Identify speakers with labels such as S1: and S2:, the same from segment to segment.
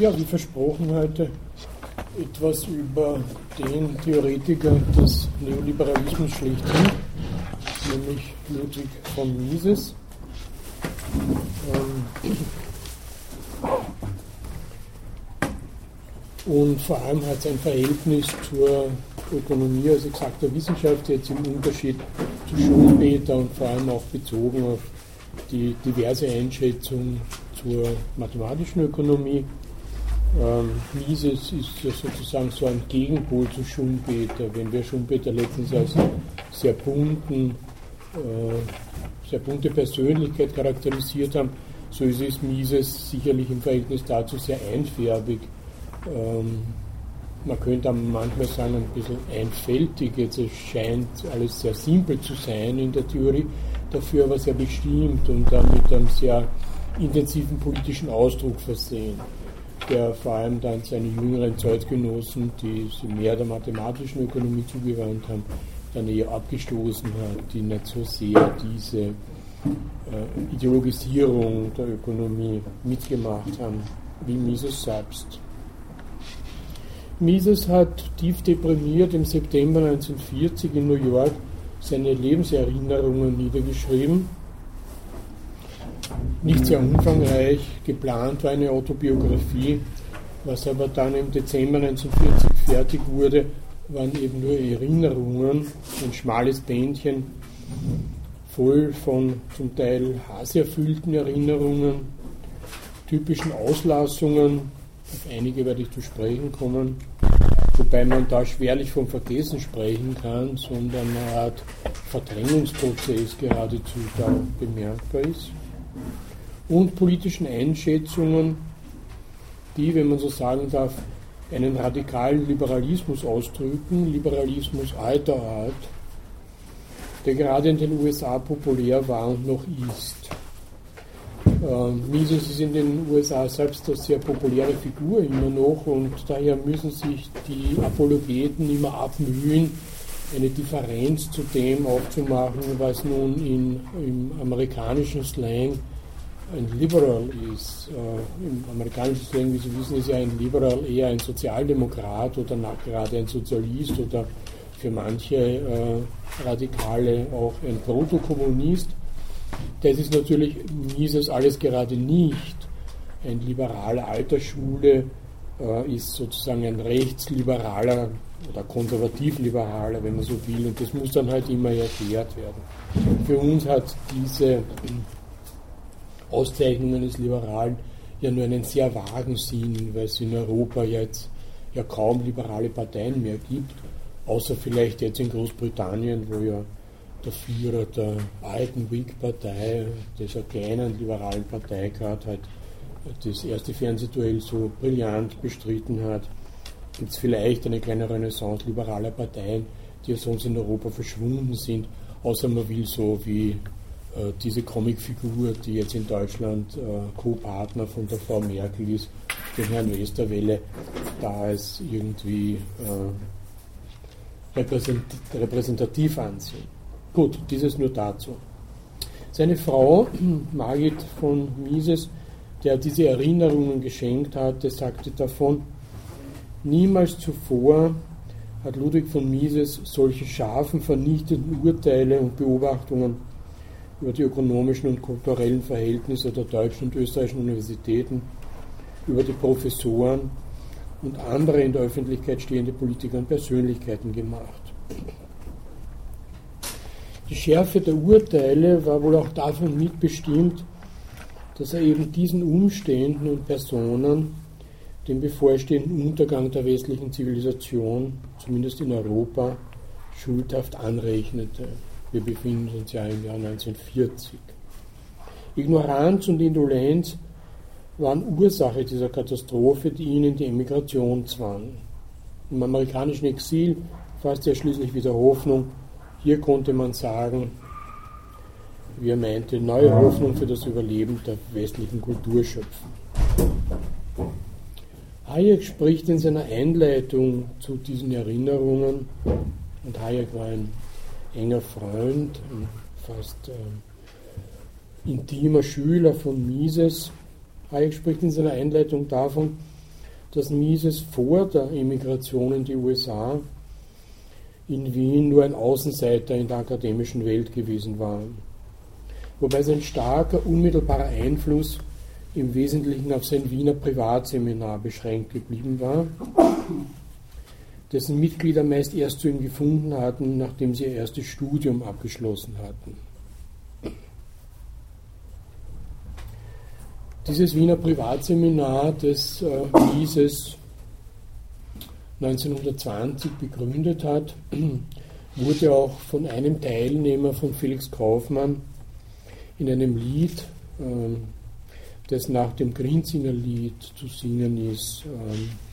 S1: Ja, wie versprochen heute etwas über den Theoretiker des Neoliberalismus schlechthin, nämlich Ludwig von Mises. Ähm, und vor allem hat sein Verhältnis zur Ökonomie als exakter Wissenschaft jetzt im Unterschied zu Schumpeter und vor allem auch bezogen auf die diverse Einschätzung zur mathematischen Ökonomie ähm, Mises ist ja sozusagen so ein Gegenpol zu Schumpeter. Wenn wir Schumpeter letztens als sehr bunten, äh, sehr bunte Persönlichkeit charakterisiert haben, so ist es Mises sicherlich im Verhältnis dazu sehr einfärbig. Ähm, man könnte manchmal sagen, ein bisschen einfältig. Jetzt es scheint alles sehr simpel zu sein in der Theorie, dafür aber sehr bestimmt und damit einem sehr intensiven politischen Ausdruck versehen der vor allem dann seine jüngeren Zeitgenossen, die sich mehr der mathematischen Ökonomie zugewandt haben, dann eher abgestoßen hat, die nicht so sehr diese äh, Ideologisierung der Ökonomie mitgemacht haben, wie Mises selbst. Mises hat tief deprimiert im September 1940 in New York seine Lebenserinnerungen niedergeschrieben nicht sehr umfangreich. Geplant war eine Autobiografie, was aber dann im Dezember 1940 fertig wurde, waren eben nur Erinnerungen, ein schmales Bändchen, voll von zum Teil hasserfüllten Erinnerungen, typischen Auslassungen, auf einige werde ich zu sprechen kommen, wobei man da schwerlich vom Vergessen sprechen kann, sondern eine Art Verdrängungsprozess geradezu da bemerkbar ist und politischen Einschätzungen, die, wenn man so sagen darf, einen radikalen Liberalismus ausdrücken, Liberalismus alter Art, der gerade in den USA populär war und noch ist. Ähm, Mises ist in den USA selbst eine sehr populäre Figur immer noch und daher müssen sich die Apologeten immer abmühen, eine Differenz zu dem aufzumachen, was nun in, im amerikanischen Slang ein Liberal ist. Äh, Im amerikanischen Slang, wie Sie wissen, ist ja ein Liberal eher ein Sozialdemokrat oder gerade ein Sozialist oder für manche äh, Radikale auch ein Protokommunist. Das ist natürlich Mises alles gerade nicht. Ein liberaler Altersschule äh, ist sozusagen ein rechtsliberaler oder konservativ-liberaler, wenn man so will, und das muss dann halt immer erklärt werden. Für uns hat diese Auszeichnungen des Liberalen ja nur einen sehr vagen Sinn, weil es in Europa jetzt ja kaum liberale Parteien mehr gibt, außer vielleicht jetzt in Großbritannien, wo ja der Führer der alten Whig-Partei, dieser kleinen liberalen Partei gerade halt das erste Fernsehduell so brillant bestritten hat, gibt es vielleicht eine kleine Renaissance liberaler Parteien, die ja sonst in Europa verschwunden sind, außer man will so wie diese Comicfigur, die jetzt in Deutschland äh, Co-Partner von der Frau Merkel ist, den Herrn Westerwelle, da als irgendwie äh, repräsentativ ansehen. Gut, dieses nur dazu. Seine Frau, Margit von Mises, der diese Erinnerungen geschenkt hatte, sagte davon, niemals zuvor hat Ludwig von Mises solche scharfen, vernichtenden Urteile und Beobachtungen über die ökonomischen und kulturellen Verhältnisse der deutschen und österreichischen Universitäten, über die Professoren und andere in der Öffentlichkeit stehende Politiker und Persönlichkeiten gemacht. Die Schärfe der Urteile war wohl auch davon mitbestimmt, dass er eben diesen Umständen und Personen den bevorstehenden Untergang der westlichen Zivilisation, zumindest in Europa, schuldhaft anrechnete. Wir befinden uns ja im Jahr 1940. Ignoranz und Indolenz waren Ursache dieser Katastrophe, die ihn in die Emigration zwang. Im amerikanischen Exil fasste er schließlich wieder Hoffnung. Hier konnte man sagen, wie er meinte, neue Hoffnung für das Überleben der westlichen Kultur schöpfen. Hayek spricht in seiner Einleitung zu diesen Erinnerungen, und Hayek war ein enger Freund, ein fast äh, intimer Schüler von Mises. Hayek spricht in seiner Einleitung davon, dass Mises vor der Emigration in die USA in Wien nur ein Außenseiter in der akademischen Welt gewesen war. Wobei sein starker, unmittelbarer Einfluss im Wesentlichen auf sein Wiener Privatseminar beschränkt geblieben war, dessen Mitglieder meist erst zu ihm gefunden hatten, nachdem sie ihr erstes Studium abgeschlossen hatten. Dieses Wiener Privatseminar, das äh, Mises 1920 begründet hat, wurde auch von einem Teilnehmer von Felix Kaufmann in einem Lied, äh, das nach dem Grinzinger Lied zu singen ist, äh,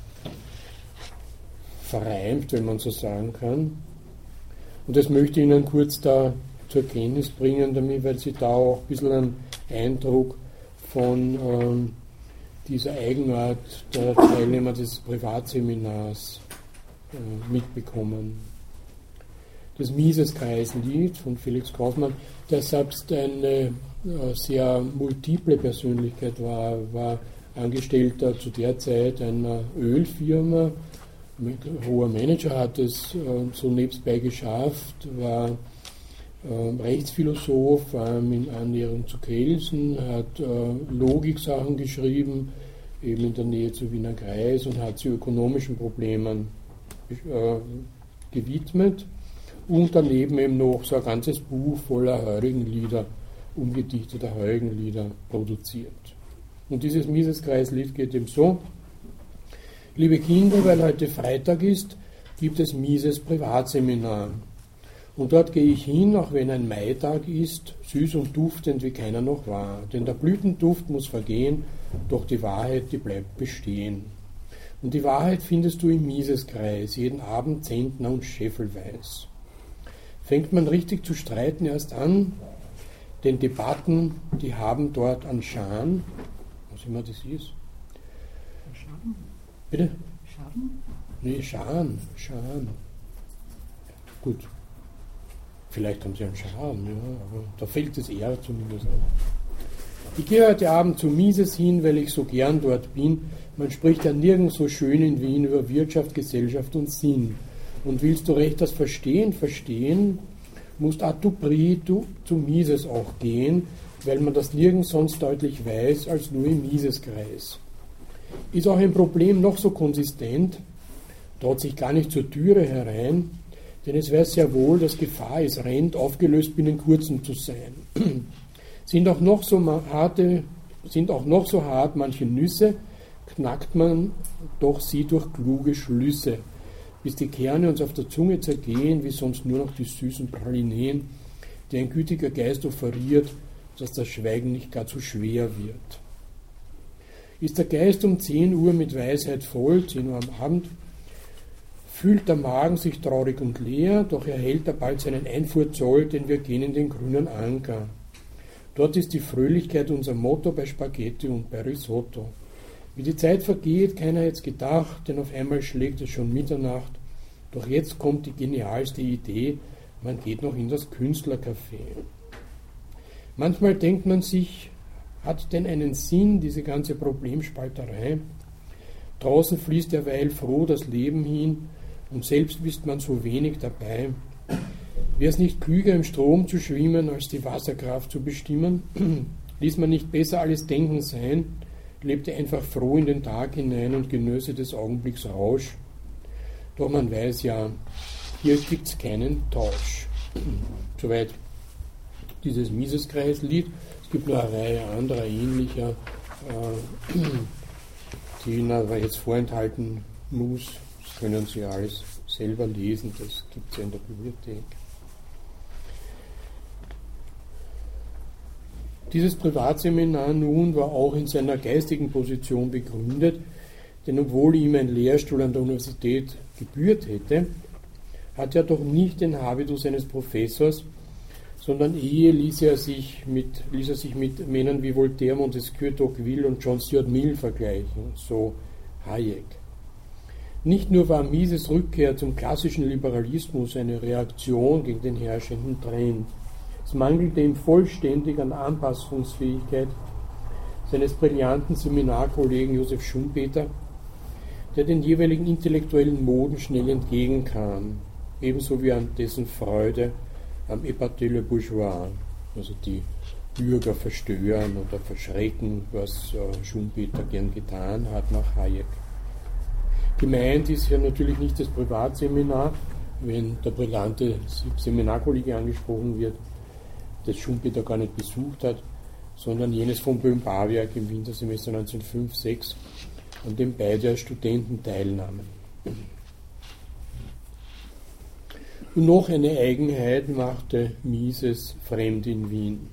S1: verreimt, wenn man so sagen kann. Und das möchte ich Ihnen kurz da zur Kenntnis bringen, damit, weil Sie da auch ein bisschen einen Eindruck von ähm, dieser Eigenart der Teilnehmer des Privatseminars äh, mitbekommen. Das Mises-Kreislied von Felix Kaufmann, der selbst eine äh, sehr multiple Persönlichkeit war, war Angestellter zu der Zeit einer Ölfirma, hoher Manager hat es äh, so nebstbei geschafft, war äh, Rechtsphilosoph, war in Annäherung zu Kelsen, hat äh, Logiksachen geschrieben, eben in der Nähe zu Wiener Kreis und hat sich ökonomischen Problemen äh, gewidmet und daneben eben noch so ein ganzes Buch voller Heurigenlieder, umgedichteter Heurigenlieder produziert. Und dieses Mises-Kreislied geht eben so, liebe Kinder, weil heute Freitag ist, gibt es Mises Privatseminar. Und dort gehe ich hin, auch wenn ein Maitag ist, süß und duftend wie keiner noch war. Denn der Blütenduft muss vergehen, doch die Wahrheit, die bleibt bestehen. Und die Wahrheit findest du im Miseskreis, jeden Abend Zentner und Scheffelweiß. Fängt man richtig zu streiten erst an, denn Debatten, die haben dort an Schan, was immer das ist. Bitte? Schaden? Nee, Schan, Schan. Gut, Vielleicht haben sie einen Charme, ja, aber da fällt es eher zumindest auf. Ich gehe heute Abend zu Mises hin, weil ich so gern dort bin. Man spricht ja nirgends so schön in Wien über Wirtschaft, Gesellschaft und Sinn. Und willst du recht das Verstehen verstehen, musst à tout prix du zu Mises auch gehen, weil man das nirgends sonst deutlich weiß als nur im Miseskreis. Ist auch ein Problem noch so konsistent, traut sich gar nicht zur Türe herein, denn es weiß sehr wohl, dass Gefahr es rennt, aufgelöst binnen kurzem zu sein. sind, auch noch so harte, sind auch noch so hart manche Nüsse, knackt man doch sie durch kluge Schlüsse, bis die Kerne uns auf der Zunge zergehen, wie sonst nur noch die süßen Pralineen, die ein gütiger Geist offeriert, dass das Schweigen nicht gar zu schwer wird. Ist der Geist um 10 Uhr mit Weisheit voll, 10 Uhr am Abend, fühlt der Magen sich traurig und leer, doch erhält er bald seinen Einfuhrzoll, denn wir gehen in den grünen Anker. Dort ist die Fröhlichkeit unser Motto bei Spaghetti und bei Risotto. Wie die Zeit vergeht, keiner hätte gedacht, denn auf einmal schlägt es schon Mitternacht. Doch jetzt kommt die genialste Idee, man geht noch in das Künstlercafé. Manchmal denkt man sich, hat denn einen Sinn diese ganze Problemspalterei? Draußen fließt derweil froh das Leben hin, und selbst ist man so wenig dabei. Wäre es nicht klüger, im Strom zu schwimmen, als die Wasserkraft zu bestimmen? Ließ man nicht besser alles Denken sein, lebte einfach froh in den Tag hinein und genösse des Augenblicks Rausch? Doch man weiß ja, hier gibt es keinen Tausch. Soweit dieses Miseskreislied. Es gibt noch eine Reihe anderer ähnlicher, äh, die Ihnen aber jetzt vorenthalten muss können Sie alles selber lesen, das gibt es ja in der Bibliothek. Dieses Privatseminar nun war auch in seiner geistigen Position begründet, denn obwohl ihm ein Lehrstuhl an der Universität gebührt hätte, hat er doch nicht den Habitus eines Professors, sondern ehe ließ er sich mit, ließ er sich mit Männern wie Voltaire, Montesquieu, Tocqueville und John Stuart Mill vergleichen, so Hayek. Nicht nur war Mises Rückkehr zum klassischen Liberalismus eine Reaktion gegen den herrschenden Trend. Es mangelte ihm vollständig an Anpassungsfähigkeit seines brillanten Seminarkollegen Josef Schumpeter, der den jeweiligen intellektuellen Moden schnell entgegenkam, ebenso wie an dessen Freude am Epaté le Bourgeois, also die Bürger verstören oder verschrecken, was äh, Schumpeter gern getan hat nach Hayek. Gemeint ist ja natürlich nicht das Privatseminar, wenn der brillante Seminarkollege angesprochen wird, das Schumpeter gar nicht besucht hat, sondern jenes von Böhm-Barwerk im Wintersemester 1905-6, an dem beide als Studenten teilnahmen. Und noch eine Eigenheit machte Mises fremd in Wien.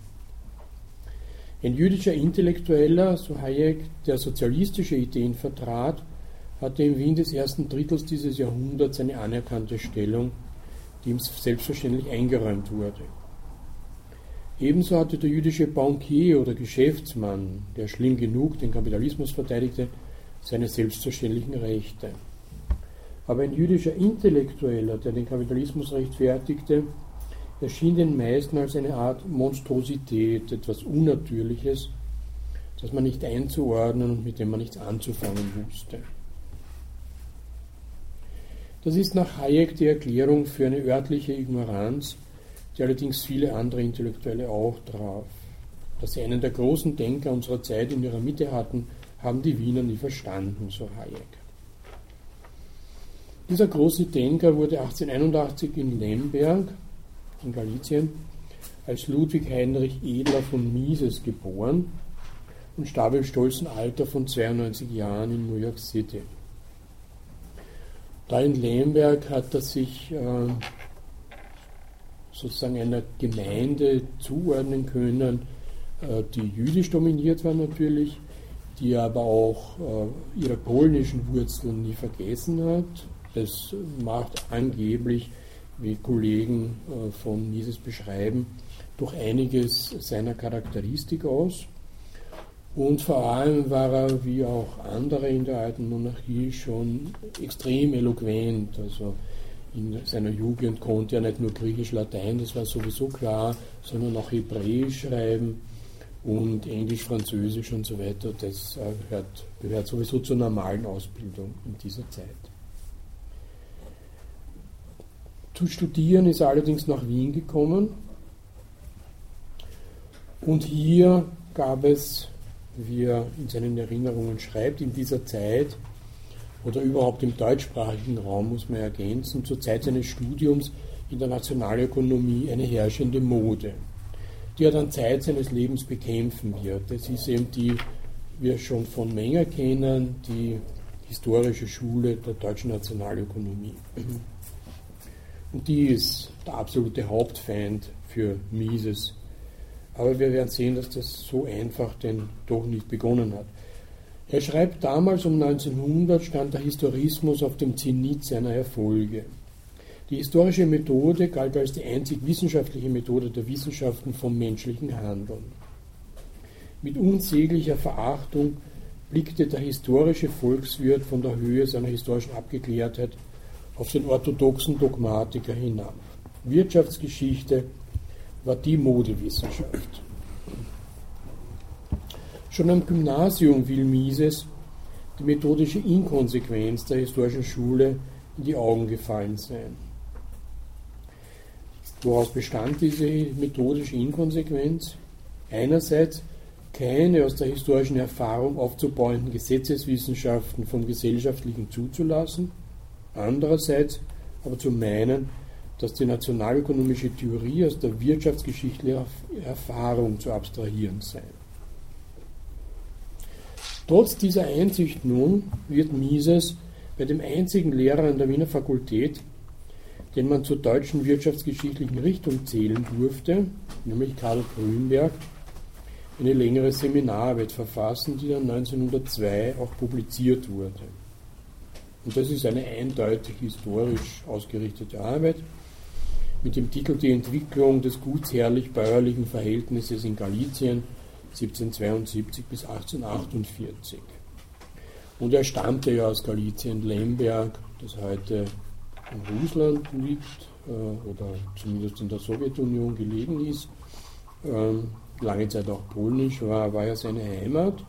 S1: Ein jüdischer Intellektueller, so Hayek, der sozialistische Ideen vertrat, hatte im Wien des ersten Drittels dieses Jahrhunderts eine anerkannte Stellung, die ihm selbstverständlich eingeräumt wurde. Ebenso hatte der jüdische Bankier oder Geschäftsmann, der schlimm genug den Kapitalismus verteidigte, seine selbstverständlichen Rechte. Aber ein jüdischer Intellektueller, der den Kapitalismus rechtfertigte, erschien den meisten als eine Art Monstrosität, etwas Unnatürliches, das man nicht einzuordnen und mit dem man nichts anzufangen wusste. Das ist nach Hayek die Erklärung für eine örtliche Ignoranz, die allerdings viele andere Intellektuelle auch traf. Dass sie einen der großen Denker unserer Zeit in ihrer Mitte hatten, haben die Wiener nie verstanden, so Hayek. Dieser große Denker wurde 1881 in Lemberg in Galizien als Ludwig Heinrich Edler von Mises geboren und starb im stolzen Alter von 92 Jahren in New York City. Da in Lemberg hat er sich äh, sozusagen einer Gemeinde zuordnen können, äh, die jüdisch dominiert war natürlich, die aber auch äh, ihre polnischen Wurzeln nie vergessen hat. Das macht angeblich wie Kollegen äh, von Mises beschreiben, durch einiges seiner Charakteristik aus. Und vor allem war er, wie auch andere in der alten Monarchie, schon extrem eloquent. Also in seiner Jugend konnte er nicht nur Griechisch, Latein, das war sowieso klar, sondern auch Hebräisch schreiben und Englisch, Französisch und so weiter. Das gehört, gehört sowieso zur normalen Ausbildung in dieser Zeit. Zu studieren ist er allerdings nach Wien gekommen. Und hier gab es, wie er in seinen Erinnerungen schreibt, in dieser Zeit oder überhaupt im deutschsprachigen Raum, muss man ergänzen, zur Zeit seines Studiums in der Nationalökonomie eine herrschende Mode, die er dann Zeit seines Lebens bekämpfen wird. Das ist eben die, wir schon von Menger kennen, die historische Schule der deutschen Nationalökonomie. Und die ist der absolute Hauptfeind für Mises. Aber wir werden sehen, dass das so einfach denn doch nicht begonnen hat. Er schreibt damals um 1900 stand der Historismus auf dem Zenit seiner Erfolge. Die historische Methode galt als die einzig wissenschaftliche Methode der Wissenschaften vom menschlichen Handeln. Mit unsäglicher Verachtung blickte der historische Volkswirt von der Höhe seiner historischen Abgeklärtheit auf den orthodoxen Dogmatiker hinab. Wirtschaftsgeschichte war die Modewissenschaft. Schon am Gymnasium will Mises die methodische Inkonsequenz der historischen Schule in die Augen gefallen sein. Woraus bestand diese methodische Inkonsequenz? Einerseits keine aus der historischen Erfahrung aufzubauenden Gesetzeswissenschaften vom Gesellschaftlichen zuzulassen, Andererseits aber zu meinen, dass die nationalökonomische Theorie aus der wirtschaftsgeschichtlichen Erfahrung zu abstrahieren sei. Trotz dieser Einsicht nun wird Mises bei dem einzigen Lehrer an der Wiener Fakultät, den man zur deutschen wirtschaftsgeschichtlichen Richtung zählen durfte, nämlich Karl Grünberg, eine längere Seminararbeit verfassen, die dann 1902 auch publiziert wurde. Und das ist eine eindeutig historisch ausgerichtete Arbeit mit dem Titel Die Entwicklung des gutsherrlich-bäuerlichen Verhältnisses in Galizien 1772 bis 1848. Und er stammte ja aus Galizien, Lemberg, das heute in Russland liegt äh, oder zumindest in der Sowjetunion gelegen ist. Ähm, lange Zeit auch polnisch war, war ja seine Heimat.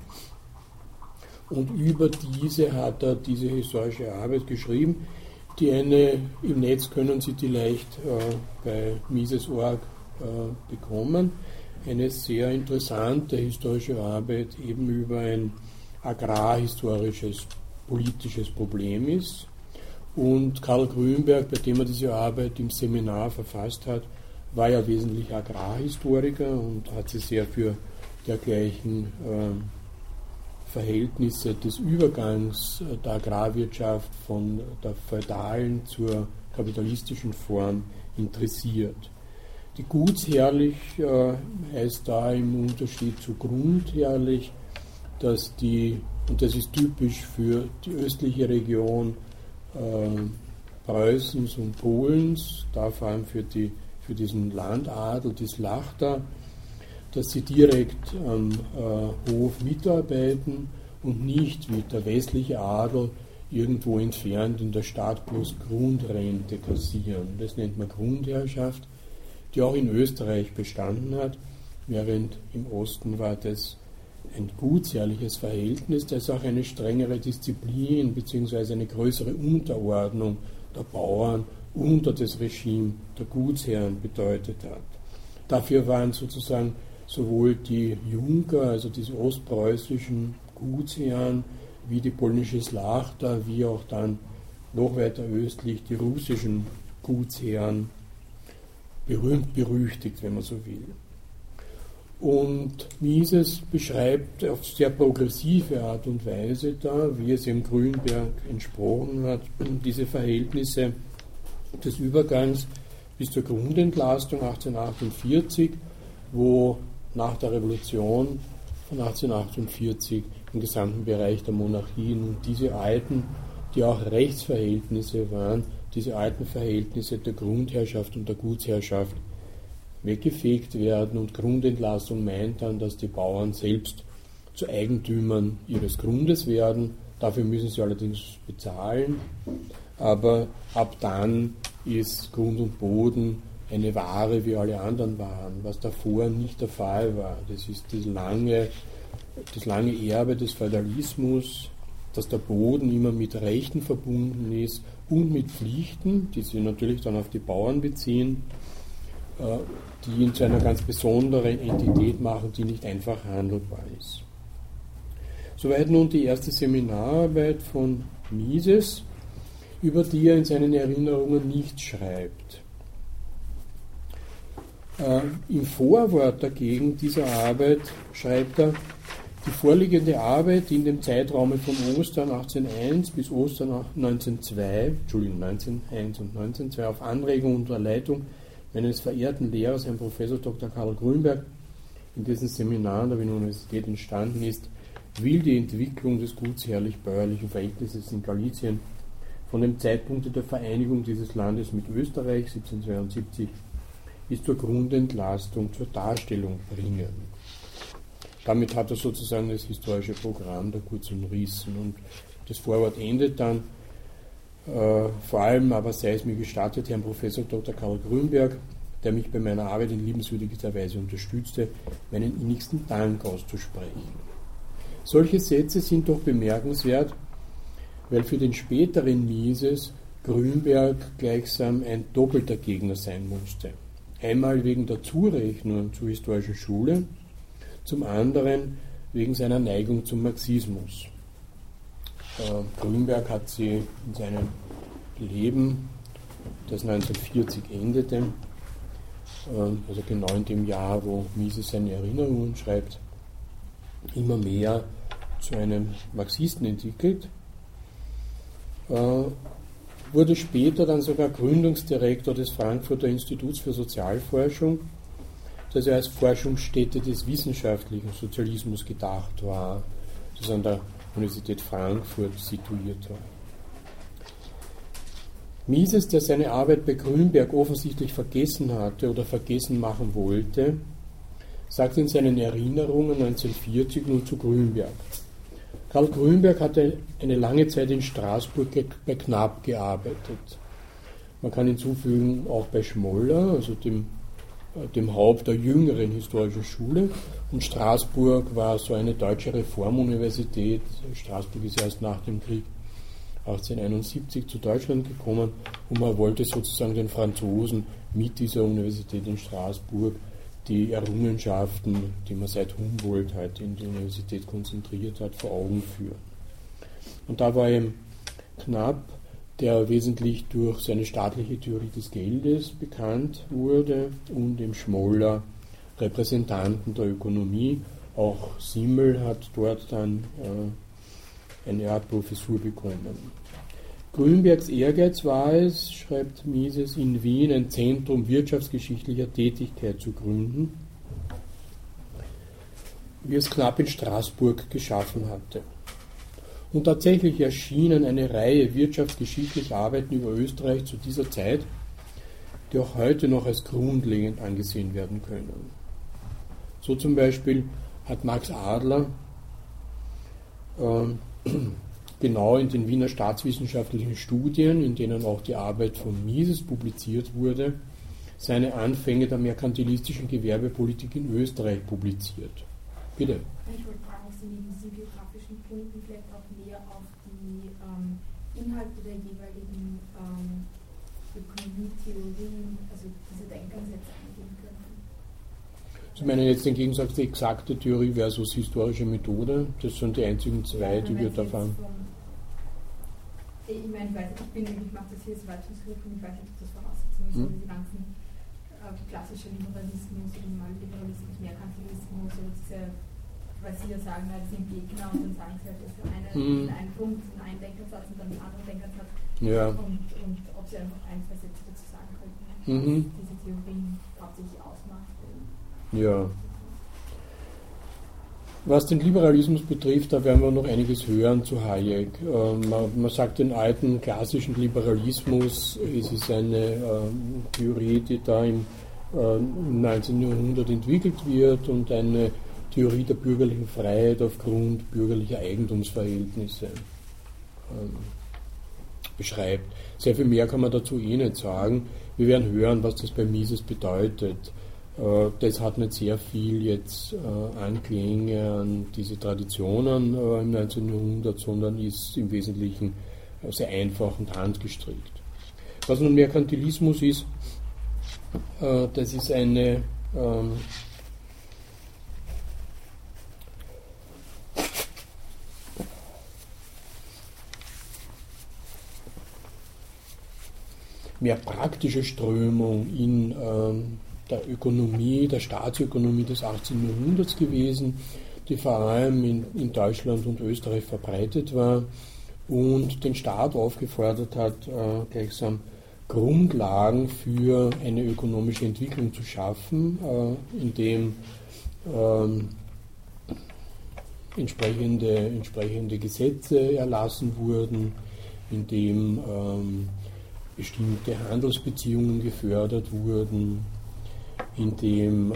S1: Und über diese hat er diese historische Arbeit geschrieben. Die eine im Netz können Sie die leicht äh, bei Mises.org äh, bekommen. Eine sehr interessante historische Arbeit eben über ein agrarhistorisches politisches Problem ist. Und Karl Grünberg, bei dem er diese Arbeit im Seminar verfasst hat, war ja wesentlich Agrarhistoriker und hat sich sehr für dergleichen äh, Verhältnisse des Übergangs der Agrarwirtschaft von der feudalen zur kapitalistischen Form interessiert. Die Gutsherrlich äh, heißt da im Unterschied zu Grundherrlich, dass die, und das ist typisch für die östliche Region äh, Preußens und Polens, da vor allem für, die, für diesen Landadel, die Slachter, dass sie direkt am äh, Hof mitarbeiten und nicht wie der westliche Adel irgendwo entfernt in der Stadt bloß Grundrente kassieren. Das nennt man Grundherrschaft, die auch in Österreich bestanden hat, während im Osten war das ein gutsherrliches Verhältnis, das auch eine strengere Disziplin bzw. eine größere Unterordnung der Bauern unter das Regime der Gutsherren bedeutet hat. Dafür waren sozusagen sowohl die Junker, also diese ostpreußischen Gutsherren, wie die polnische Slachter, wie auch dann noch weiter östlich die russischen Gutsherren berühmt berüchtigt, wenn man so will. Und Mises beschreibt auf sehr progressive Art und Weise da, wie es im Grünberg entsprochen hat, diese Verhältnisse des Übergangs bis zur Grundentlastung 1848, wo nach der Revolution von 1848 im gesamten Bereich der Monarchie nun diese alten, die auch Rechtsverhältnisse waren, diese alten Verhältnisse der Grundherrschaft und der Gutsherrschaft weggefegt werden und Grundentlassung meint dann, dass die Bauern selbst zu Eigentümern ihres Grundes werden. Dafür müssen sie allerdings bezahlen, aber ab dann ist Grund und Boden eine Ware wie alle anderen Waren, was davor nicht der Fall war. Das ist das lange, das lange Erbe des Feudalismus, dass der Boden immer mit Rechten verbunden ist und mit Pflichten, die sich natürlich dann auf die Bauern beziehen. Äh, die ihn zu einer ganz besonderen Entität machen, die nicht einfach handelbar ist. Soweit nun die erste Seminararbeit von Mises, über die er in seinen Erinnerungen nicht schreibt. Äh, Im Vorwort dagegen dieser Arbeit schreibt er, die vorliegende Arbeit, in dem Zeitraum von Ostern 1801 bis Ostern 1902, Entschuldigung, 1901 und 1902 auf Anregung und Leitung meines verehrten Lehrers, Herrn Professor Dr. Karl Grünberg, in dessen Seminar an der Wiener Universität entstanden ist, will die Entwicklung des gutsherrlich-bäuerlichen Verhältnisses in Galizien von dem Zeitpunkt der Vereinigung dieses Landes mit Österreich 1772 bis zur Grundentlastung zur Darstellung bringen. Damit hat er sozusagen das historische Programm da kurz umrissen und das Vorwort endet dann äh, vor allem aber sei es mir gestattet, Herrn Professor Dr. Karl Grünberg, der mich bei meiner Arbeit in liebenswürdigster Weise unterstützte, meinen innigsten Dank auszusprechen. Solche Sätze sind doch bemerkenswert, weil für den späteren Mises Grünberg gleichsam ein doppelter Gegner sein musste. Einmal wegen der Zurechnung zur historischen Schule, zum anderen wegen seiner Neigung zum Marxismus. Äh, Grünberg hat sie in seinem Leben, das 1940 endete, äh, also genau in dem Jahr, wo Mises seine Erinnerungen schreibt, immer mehr zu einem Marxisten entwickelt. Wurde später dann sogar Gründungsdirektor des Frankfurter Instituts für Sozialforschung, das ja als Forschungsstätte des wissenschaftlichen Sozialismus gedacht war, das an der Universität Frankfurt situiert war. Mises, der seine Arbeit bei Grünberg offensichtlich vergessen hatte oder vergessen machen wollte, sagt in seinen Erinnerungen 1940 nun zu Grünberg. Karl Grünberg hatte eine lange Zeit in Straßburg bei Knapp gearbeitet. Man kann hinzufügen, auch bei Schmoller, also dem dem Haupt der jüngeren historischen Schule. Und Straßburg war so eine deutsche Reformuniversität. Straßburg ist erst nach dem Krieg 1871 zu Deutschland gekommen und man wollte sozusagen den Franzosen mit dieser Universität in Straßburg die Errungenschaften, die man seit Humboldt halt in die Universität konzentriert hat, vor Augen führen. Und da war eben Knapp, der wesentlich durch seine staatliche Theorie des Geldes bekannt wurde und im Schmoller Repräsentanten der Ökonomie. Auch Simmel hat dort dann äh, eine Art Professur bekommen. Grünbergs Ehrgeiz war es, schreibt Mises, in Wien ein Zentrum wirtschaftsgeschichtlicher Tätigkeit zu gründen, wie es knapp in Straßburg geschaffen hatte. Und tatsächlich erschienen eine Reihe wirtschaftsgeschichtlicher Arbeiten über Österreich zu dieser Zeit, die auch heute noch als grundlegend angesehen werden können. So zum Beispiel hat Max Adler äh, genau in den Wiener staatswissenschaftlichen Studien, in denen auch die Arbeit von Mises publiziert wurde, seine Anfänge der merkantilistischen Gewerbepolitik in Österreich publiziert. Bitte.
S2: Ich wollte fragen, ob Sie neben diesen biografischen Punkten vielleicht auch näher auf die ähm, Inhalte der jeweiligen ähm, Ökonomietheorien, also diese Denkansätze.
S1: Sie meinen jetzt den Gegensatz die exakte Theorie versus historische Methode? Das sind die einzigen zwei, ja, die wir da fahren.
S2: Ich meine, ich weiß ich, bin, ich mache das hier als Weitungsgriff und ich weiß nicht, ob das Voraussetzung ist, hm. diese ganzen äh, klassische Liberalismus, Liberalismus, Merkantilismus, oder diese, weil Sie ja sagen, ja, sind Gegner und dann sagen Sie halt, das für einen, hm. einen Punkt, einen Denkersatz und dann einen anderen Denkersatz. Ja. Und, und ob Sie einfach ein, zwei Sätze dazu sagen könnten, was mhm. diese Theorien hauptsächlich ausmacht.
S1: Ja. Was den Liberalismus betrifft, da werden wir noch einiges hören zu Hayek. Ähm, man, sagt den alten klassischen Liberalismus, es ist eine ähm, Theorie, die da im 19. Äh, Jahrhundert entwickelt wird und eine Theorie der bürgerlichen Freiheit aufgrund bürgerlicher Eigentumsverhältnisse ähm, beschreibt. Sehr viel mehr kann man dazu eh nicht sagen. Wir werden hören, was das bei Mises bedeutet. Äh, das hat nicht sehr viel jetzt äh, Anklänge an diese Traditionen äh, im 19. Jahrhundert, sondern ist im Wesentlichen sehr einfach und handgestrickt. Was nun Merkantilismus ist, das ist eine ähm, mehr praktische Strömung in ähm, der Ökonomie, der Staatsökonomie des 18. Jahrhunderts gewesen, die vor allem in, in Deutschland und Österreich verbreitet war und den Staat aufgefordert hat, äh, gleichsam Grundlagen für eine ökonomische Entwicklung zu schaffen, äh, indem ähm, entsprechende, entsprechende Gesetze erlassen wurden, indem ähm, bestimmte Handelsbeziehungen gefördert wurden, in dem äh,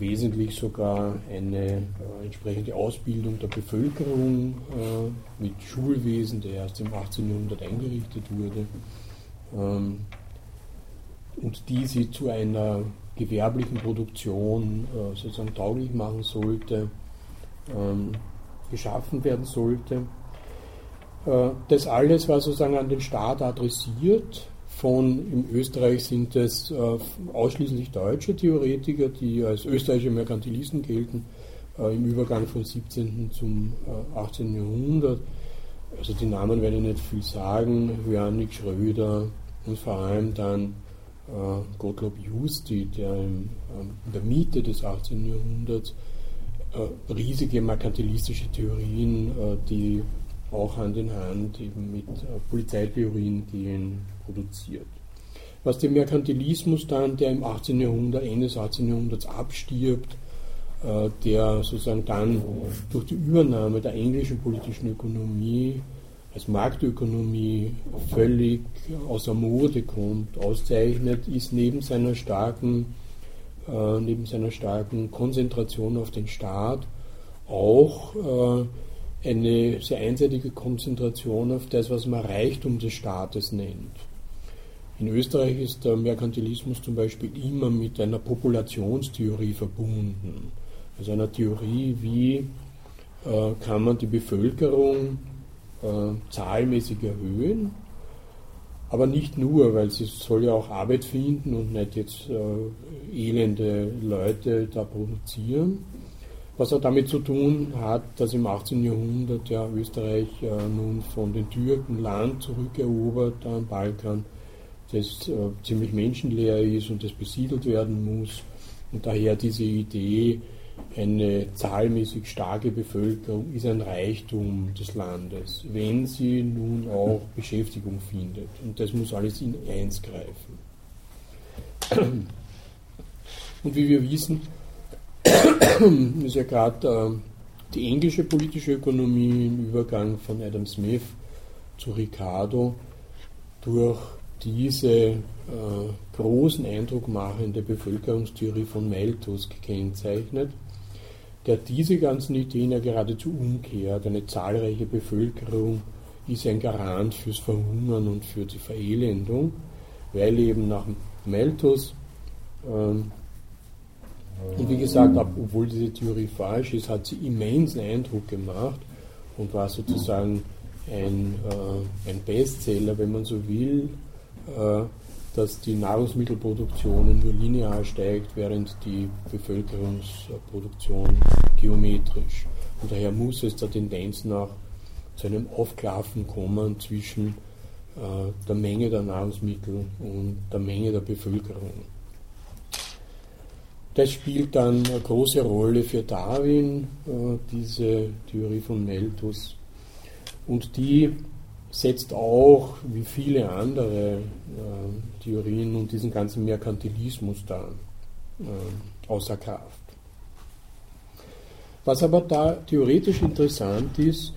S1: wesentlich sogar eine äh, entsprechende Ausbildung der Bevölkerung äh, mit Schulwesen, der erst im 18. Jahrhundert eingerichtet wurde, ähm, und die sie zu einer gewerblichen Produktion äh, sozusagen tauglich machen sollte, ähm, geschaffen werden sollte. Äh, das alles war sozusagen an den Staat adressiert von, in Österreich sind es äh, ausschließlich deutsche Theoretiker, die als österreichische Merkantilisten gelten, äh, im Übergang vom 17. zum äh, 18. Jahrhundert. Also die Namen werde ich nicht viel sagen, Johannik Schröder und vor allem dann äh, Gottlob Justi, der im, ähm, in der Mitte des 18. Jahrhunderts äh, riesige merkantilistische Theorien, äh, die auch Hand in Hand eben mit Polizeitheorien gehen, produziert. Was den Merkantilismus dann, der im 18. Jahrhundert, Ende des 18. Jahrhunderts abstirbt, äh, der sozusagen dann durch die Übernahme der englischen politischen Ökonomie als Marktökonomie völlig außer Mode kommt, auszeichnet, ist neben seiner starken, äh, neben seiner starken Konzentration auf den Staat auch äh, eine sehr einseitige Konzentration auf das, was man Reichtum des Staates nennt In Österreich ist der Merkantilismus zum Beispiel immer mit einer Populationstheorie verbunden. Also einer Theorie, wie äh, kann man die Bevölkerung äh, zahlmäßig erhöhen, aber nicht nur, weil sie soll ja auch Arbeit finden und nicht jetzt äh, elende Leute da produzieren. Was auch damit zu tun hat, dass im 18. Jahrhundert ja Österreich äh, nun von den Türken Land zurückerobert am Balkan das äh, ziemlich menschenleer ist und das besiedelt werden muss. Und daher diese Idee, eine zahlmäßig starke Bevölkerung ist ein Reichtum des Landes, wenn sie nun auch Beschäftigung findet. Und das muss alles in eins greifen. Und wie wir wissen, ist ja gerade äh, die englische politische Ökonomie im Übergang von Adam Smith zu Ricardo durch diese äh, großen Eindruck machende Bevölkerungstheorie von Malthus gekennzeichnet, der diese ganzen Ideen ja geradezu umkehrt. Eine zahlreiche Bevölkerung ist ein Garant fürs Verhungern und für die Verelendung, weil eben nach Malthus, ähm, und wie gesagt, obwohl diese Theorie falsch ist, hat sie immensen Eindruck gemacht und war sozusagen ein, äh, ein Bestseller, wenn man so will, dass die Nahrungsmittelproduktion nur linear steigt, während die Bevölkerungsproduktion geometrisch. Und daher muss es der Tendenz nach zu einem Aufklaffen kommen zwischen äh, der Menge der Nahrungsmittel und der Menge der Bevölkerung. Das spielt dann eine große Rolle für Darwin, äh, diese Theorie von Malthus. Und die setzt auch, wie viele andere äh, Theorien und diesen ganzen Merkantilismus da äh, außer Kraft. Was aber da theoretisch interessant ist,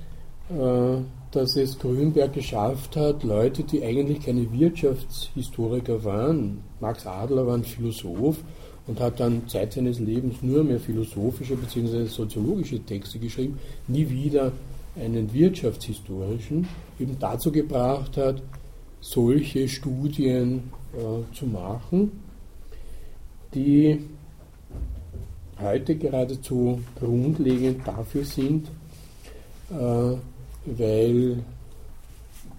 S1: äh, dass es Grünberg geschafft hat, Leute, die eigentlich keine Wirtschaftshistoriker waren, Max Adler war ein Philosoph und hat dann Zeit seines Lebens nur mehr philosophische bzw. soziologische Texte geschrieben, nie wieder einen wirtschaftshistorischen, eben dazu gebracht hat, solche Studien äh, zu machen, die heute geradezu grundlegend dafür sind, äh, weil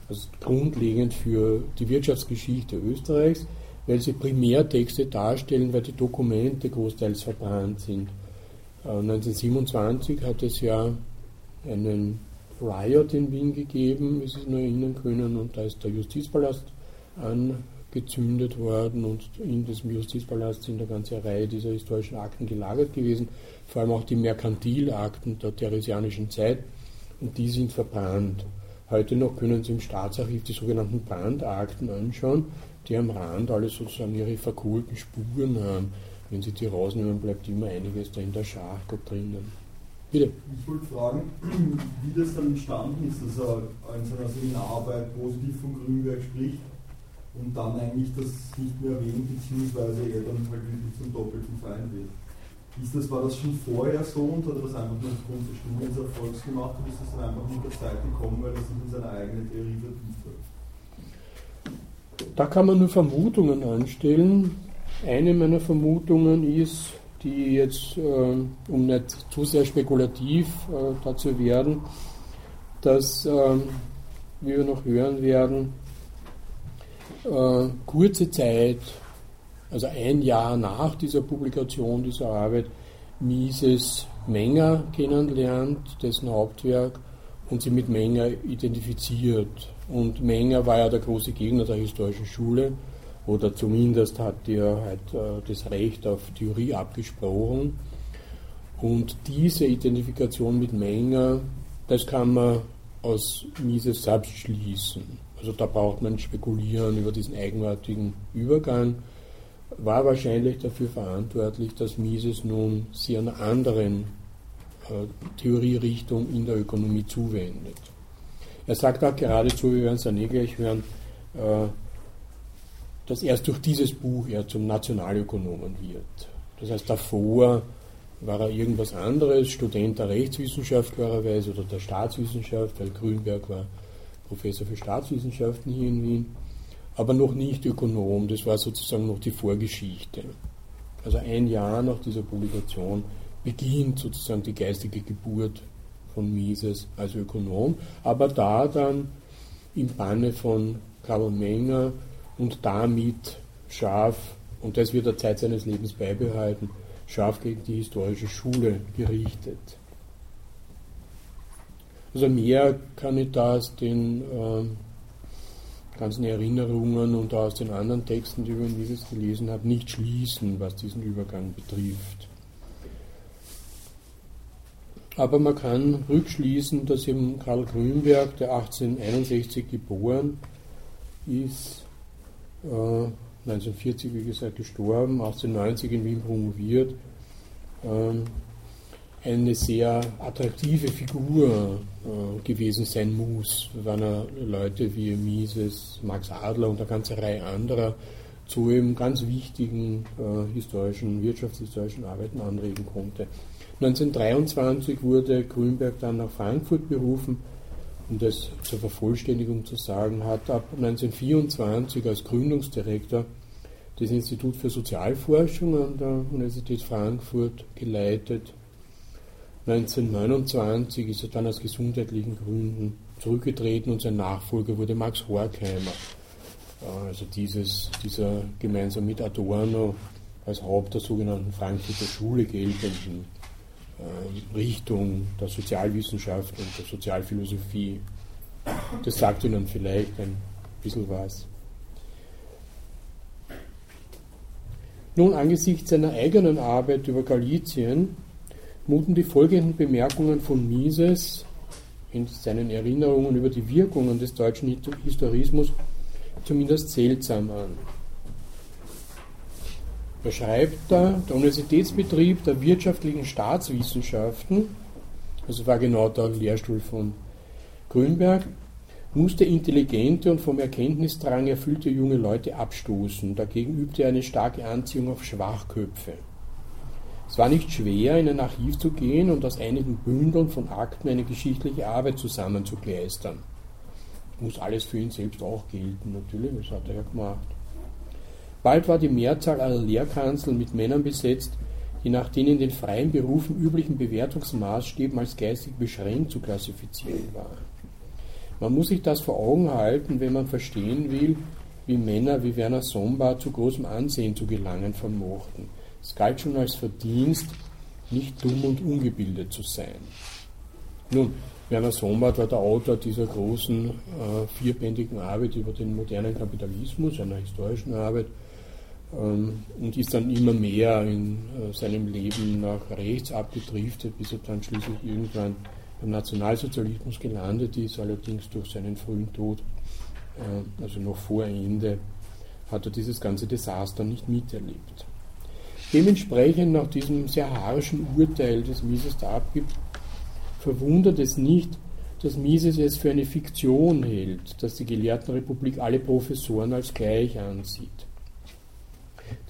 S1: also grundlegend für die Wirtschaftsgeschichte Österreichs, weil sie Primärtexte darstellen, weil die Dokumente großteils verbrannt sind. Äh, 1927 hat es ja einen Riot in Wien gegeben, wie Sie es nur erinnern können, und da ist der Justizpalast angezündet worden und in diesem Justizpalast sind eine ganze Reihe dieser historischen Akten gelagert gewesen, vor allem auch die Merkantilakten der theresianischen Zeit und die sind verbrannt. Heute noch können Sie im Staatsarchiv die sogenannten Brandakten anschauen, die am Rand alle sozusagen ihre verkohlten Spuren haben. Wenn Sie die rausnehmen, bleibt immer einiges da in der Schachtel drinnen.
S3: Bitte. Ich wollte fragen, wie das dann entstanden ist, dass er in seiner Seminararbeit positiv von Grünberg spricht und dann eigentlich das nicht mehr erwähnt, beziehungsweise er dann halt wirklich zum doppelten Feind wird. Ist das, war das schon vorher so und hat er das einfach nur aufgrund des Studienserfolgs gemacht oder ist das dann einfach mit der Zeit gekommen, weil er sich in seine eigene Theorie vertieft hat?
S1: Da kann man nur Vermutungen anstellen. Eine meiner Vermutungen ist, die jetzt, äh, um nicht zu sehr spekulativ äh, dazu werden, dass, äh, wie wir noch hören werden, äh, kurze Zeit, also ein Jahr nach dieser Publikation dieser Arbeit, Mises Menger kennenlernt, dessen Hauptwerk, und sie mit Menger identifiziert. Und Menger war ja der große Gegner der historischen Schule oder zumindest hat er halt äh, das Recht auf Theorie abgesprochen. Und diese Identifikation mit Menger, das kann man aus Mises selbst schließen. Also da braucht man spekulieren über diesen eigenartigen Übergang. War wahrscheinlich dafür verantwortlich, dass Mises nun sich einer anderen äh, Theorierichtung in der Ökonomie zuwendet. Er sagt auch geradezu, wir werden es dann eh gleich hören, äh, dass erst durch dieses Buch er zum Nationalökonomen wird. Das heißt, davor war er irgendwas anderes, Student der Rechtswissenschaft klarerweise oder der Staatswissenschaft, weil Grünberg war Professor für Staatswissenschaften hier in Wien. aber noch nicht Ökonom. Das war sozusagen noch die Vorgeschichte. Also ein Jahr nach dieser Publikation beginnt sozusagen die geistige Geburt von Mises als Ökonom, aber da dann im Banne von Karl Menger und damit scharf, und das wird er Zeit seines Lebens beibehalten, scharf gegen die historische Schule gerichtet. Also mehr kann ich da aus den äh, ganzen Erinnerungen und aus den anderen Texten, die ich über Mises gelesen habe, nicht schließen, was diesen Übergang betrifft. Aber man kann rückschließen, dass eben Karl Grünberg, der 1861 geboren ist, 1940 wie gesagt gestorben, 1890 in Wien promoviert, äh, eine sehr attraktive Figur äh, gewesen sein muss, wenn er Leute wie Mises, Max Adler und eine ganze Reihe anderer zu eben ganz wichtigen äh, historischen, wirtschaftshistorischen Arbeiten anregen konnte. 1923 wurde Grünberg dann nach Frankfurt berufen, um das zur Vervollständigung zu sagen, hat ab 1924 als Gründungsdirektor das Institut für Sozialforschung an der Universität Frankfurt geleitet. 1929 ist er dann aus gesundheitlichen Gründen zurückgetreten und sein Nachfolger wurde Max Horkheimer. Also dieses, dieser gemeinsam mit Adorno als Haupt der sogenannten Frankfurter Schule geltenden äh, Richtung der Sozialwissenschaft und der Sozialphilosophie. Das sagt Ihnen vielleicht ein bisschen was. Nun, angesichts seiner eigenen Arbeit über Galizien muten die folgenden Bemerkungen von Mises in seinen Erinnerungen über die Wirkungen des deutschen Historismus zumindest seltsam an beschreibt er, der Universitätsbetrieb der wirtschaftlichen Staatswissenschaften, also war genau der Lehrstuhl von Grünberg, musste intelligente und vom Erkenntnisdrang erfüllte junge Leute abstoßen. Dagegen übte er eine starke Anziehung auf Schwachköpfe. Es war nicht schwer, in ein Archiv zu gehen und aus einigen Bündeln von Akten eine geschichtliche Arbeit zusammenzukleistern. Muss alles für ihn selbst auch gelten, natürlich, das hat er ja gemacht. Bald war die Mehrzahl aller Lehrkanzeln mit Männern besetzt, die nach den in den freien Berufen üblichen Bewertungsmaßstäben als geistig beschränkt zu klassifizieren waren. Man muss sich das vor Augen halten, wenn man verstehen will, wie Männer wie Werner Sombart zu großem Ansehen zu gelangen vermochten. Es galt schon als Verdienst, nicht dumm und ungebildet zu sein. Nun, Werner Sombart war der Autor dieser großen äh, vierbändigen Arbeit über den modernen Kapitalismus, einer historischen Arbeit, und ist dann immer mehr in äh, seinem Leben nach rechts abgedriftet, bis er dann schließlich irgendwann beim Nationalsozialismus gelandet ist, allerdings durch seinen frühen Tod, äh, also noch vor Ende, hat er dieses ganze Desaster nicht miterlebt. Dementsprechend nach diesem sehr harschen Urteil, das Mises da abgibt, verwundert es nicht, dass Mises es für eine Fiktion hält, dass die Gelehrtenrepublik alle Professoren als gleich ansieht.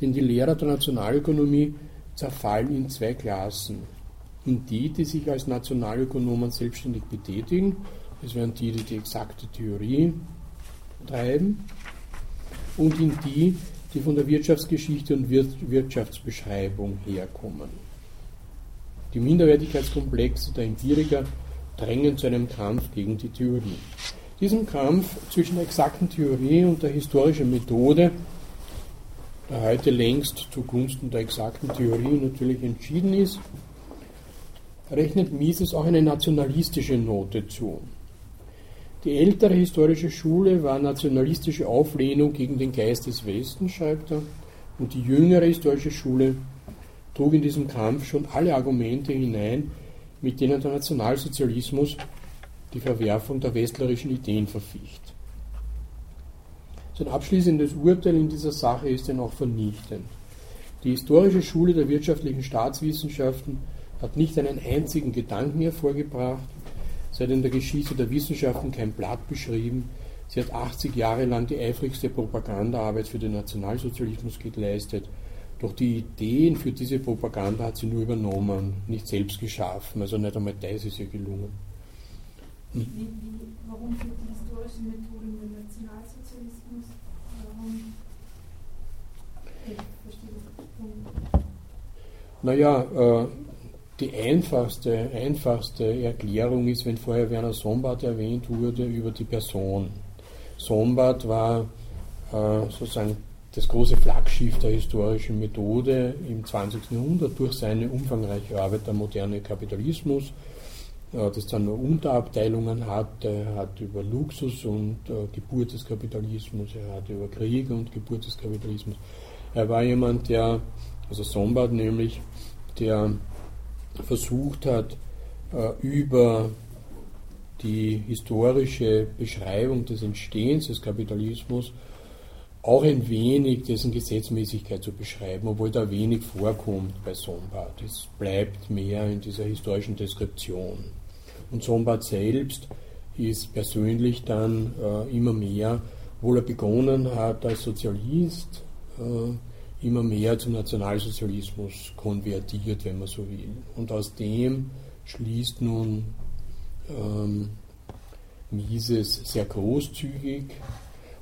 S1: Denn die Lehrer der Nationalökonomie zerfallen in zwei Klassen. In die, die sich als Nationalökonomen selbstständig betätigen, das wären die, die die exakte Theorie treiben, und in die, die von der Wirtschaftsgeschichte und Wirtschaftsbeschreibung herkommen. Die Minderwertigkeitskomplexe der Empiriker drängen zu einem Kampf gegen die Theorie. Diesem Kampf zwischen der exakten Theorie und der historischen Methode der heute längst zugunsten der exakten Theorie natürlich entschieden ist, rechnet Mises auch eine nationalistische Note zu. Die ältere historische Schule war nationalistische Auflehnung gegen den Geist des Westens, schreibt er, und die jüngere historische Schule trug in diesem Kampf schon alle Argumente hinein, mit denen der Nationalsozialismus die Verwerfung der westlerischen Ideen verficht. Sein abschließendes Urteil in dieser Sache ist dann auch vernichtend. Die historische Schule der wirtschaftlichen Staatswissenschaften hat nicht einen einzigen Gedanken hervorgebracht, sie hat in der Geschichte der Wissenschaften kein Blatt beschrieben, sie hat 80 Jahre lang die eifrigste Propagandaarbeit für den Nationalsozialismus geleistet, doch die Ideen für diese Propaganda hat sie nur übernommen, nicht selbst geschaffen, also nicht einmal das ist ihr gelungen.
S2: Wie, wie, warum führt die historische Methode Nationalsozialismus?
S1: Naja, äh, die einfachste, einfachste Erklärung ist, wenn vorher Werner Sombart erwähnt wurde, über die Person. Sombart war äh, sozusagen das große Flaggschiff der historischen Methode im 20. Jahrhundert durch seine umfangreiche Arbeit der moderne Kapitalismus, das dann Unterabteilungen hat. Er hat über Luxus und äh, Geburt des Kapitalismus, er hat über Kriege und Geburt des Kapitalismus. Er war jemand, der, also Sombart nämlich, der versucht hat, äh, über die historische Beschreibung des Entstehens des Kapitalismus auch ein wenig dessen Gesetzmäßigkeit zu beschreiben, obwohl da wenig vorkommt bei Sombart. Es bleibt mehr in dieser historischen Deskription. Und Sombart selbst ist persönlich dann äh, immer mehr, obwohl er begonnen hat als Sozialist, äh, immer mehr zum Nationalsozialismus konvertiert, wenn man so will. Und aus dem schließt nun ähm, Mises sehr großzügig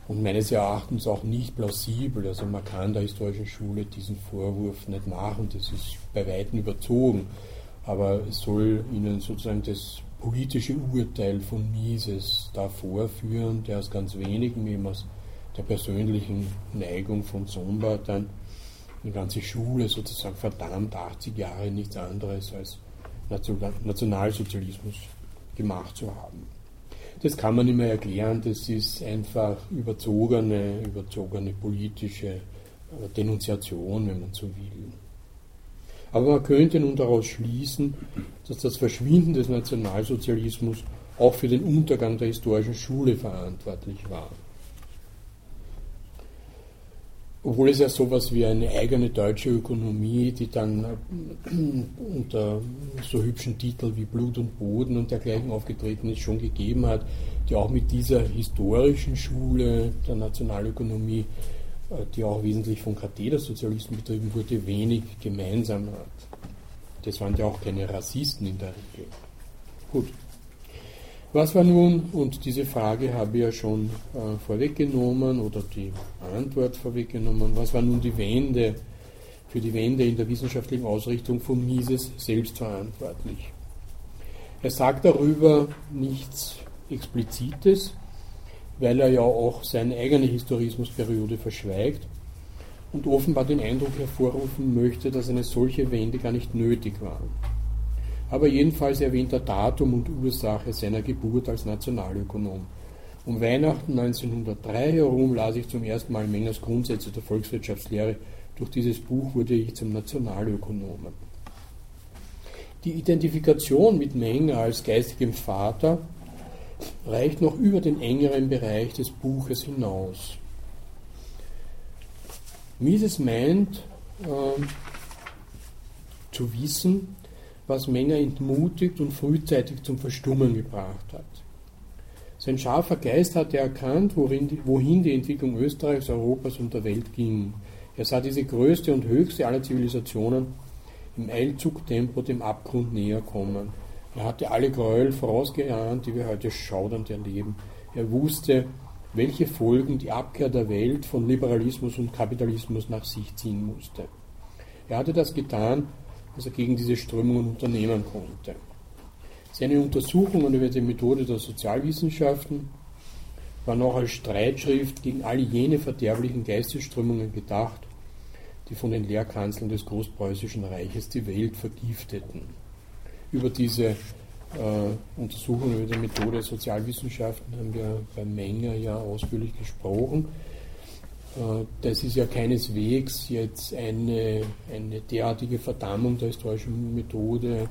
S1: und meines Erachtens auch nicht plausibel. Also man kann der historischen Schule diesen Vorwurf nicht machen, das ist bei weitem überzogen. Aber es soll ihnen sozusagen das politische Urteil von Mises da vorführen, der aus ganz wenigen, eben aus der persönlichen Neigung von Somba dann die ganze Schule sozusagen verdammt 80 Jahre nichts anderes als Nationalsozialismus gemacht zu haben. Das kann man nicht mehr erklären, das ist einfach überzogene, überzogene politische äh, Denunziation, wenn man so will. Aber man könnte nun daraus schließen, dass das Verschwinden des Nationalsozialismus auch für den Untergang der historischen Schule verantwortlich war. Obwohl es ja sowas wie eine eigene deutsche Ökonomie, die dann äh, unter so hübschen Titeln wie Blut und Boden und dergleichen aufgetreten ist, schon gegeben hat, die auch mit dieser historischen Schule der Nationalökonomie, die auch wesentlich von Kathedersozialisten betrieben wurde, wenig gemeinsam hat. Das waren ja auch keine Rassisten in der Regel. Gut. Was war nun, und diese Frage habe ich ja schon äh, vorweggenommen oder die Antwort vorweggenommen, was war nun die Wende, für die Wende in der wissenschaftlichen Ausrichtung von Mises selbst verantwortlich? Er sagt darüber nichts Explizites, weil er ja auch seine eigene Historismusperiode verschweigt und offenbar den Eindruck hervorrufen möchte, dass eine solche Wende gar nicht nötig war aber jedenfalls erwähnt er Datum und Ursache seiner Geburt als Nationalökonom. Um Weihnachten 1903 herum las ich zum ersten Mal Mengers Grundsätze der Volkswirtschaftslehre. Durch dieses Buch wurde ich zum Nationalökonomen. Die Identifikation mit Menger als geistigem Vater reicht noch über den engeren Bereich des Buches hinaus. Mises meint äh, zu wissen, was Menger entmutigt und frühzeitig zum Verstummen gebracht hat. Sein scharfer Geist hatte erkannt, worin, wohin die Entwicklung Österreichs, Europas und der Welt ging. Er sah diese größte und höchste aller Zivilisationen im Eilzugtempo dem Abgrund näher kommen. Er hatte alle Gräuel vorausgeahnt, die wir heute schaudernd erleben. Er wusste, welche Folgen die Abkehr der Welt von Liberalismus und Kapitalismus nach sich ziehen musste. Er hatte das getan, was er gegen diese Strömungen unternehmen konnte. Seine Untersuchungen über die Methode der Sozialwissenschaften waren auch als Streitschrift gegen all jene verderblichen Geistesströmungen gedacht, die von den Lehrkanzeln des Großpreußischen Reiches die Welt vergifteten. Über diese äh, Untersuchungen über die Methode der Sozialwissenschaften haben wir bei Menger ja ausführlich gesprochen. Äh, das ist ja keineswegs jetzt eine, eine derartige Verdammung der historischen Methode,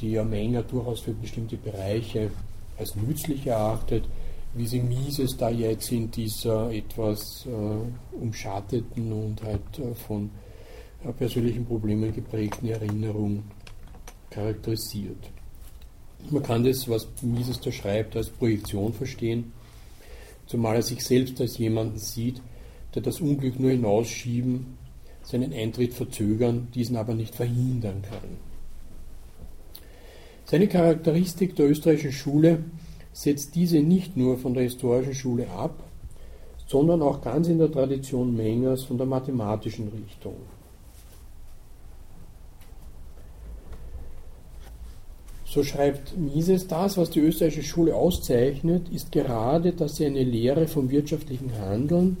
S1: die ja Menger durchaus für bestimmte Bereiche als nützlich erachtet, wie sie Mises da jetzt in dieser etwas äh, umschatteten und halt äh, von äh, persönlichen Problemen geprägten Erinnerung charakterisiert. Man kann das, was Mises da schreibt, als Projektion verstehen, zumal er sich selbst als jemanden sieht, der das Unglück nur hinausschieben, seinen Eintritt verzögern, diesen aber nicht verhindern kann. Seine Charakteristik der österreichischen Schule setzt diese nicht nur von der historischen Schule ab, sondern auch ganz in der Tradition Mengers von der mathematischen Richtung. So schreibt Mises, das, was die österreichische Schule auszeichnet, ist gerade, dass sie eine Lehre vom wirtschaftlichen Handeln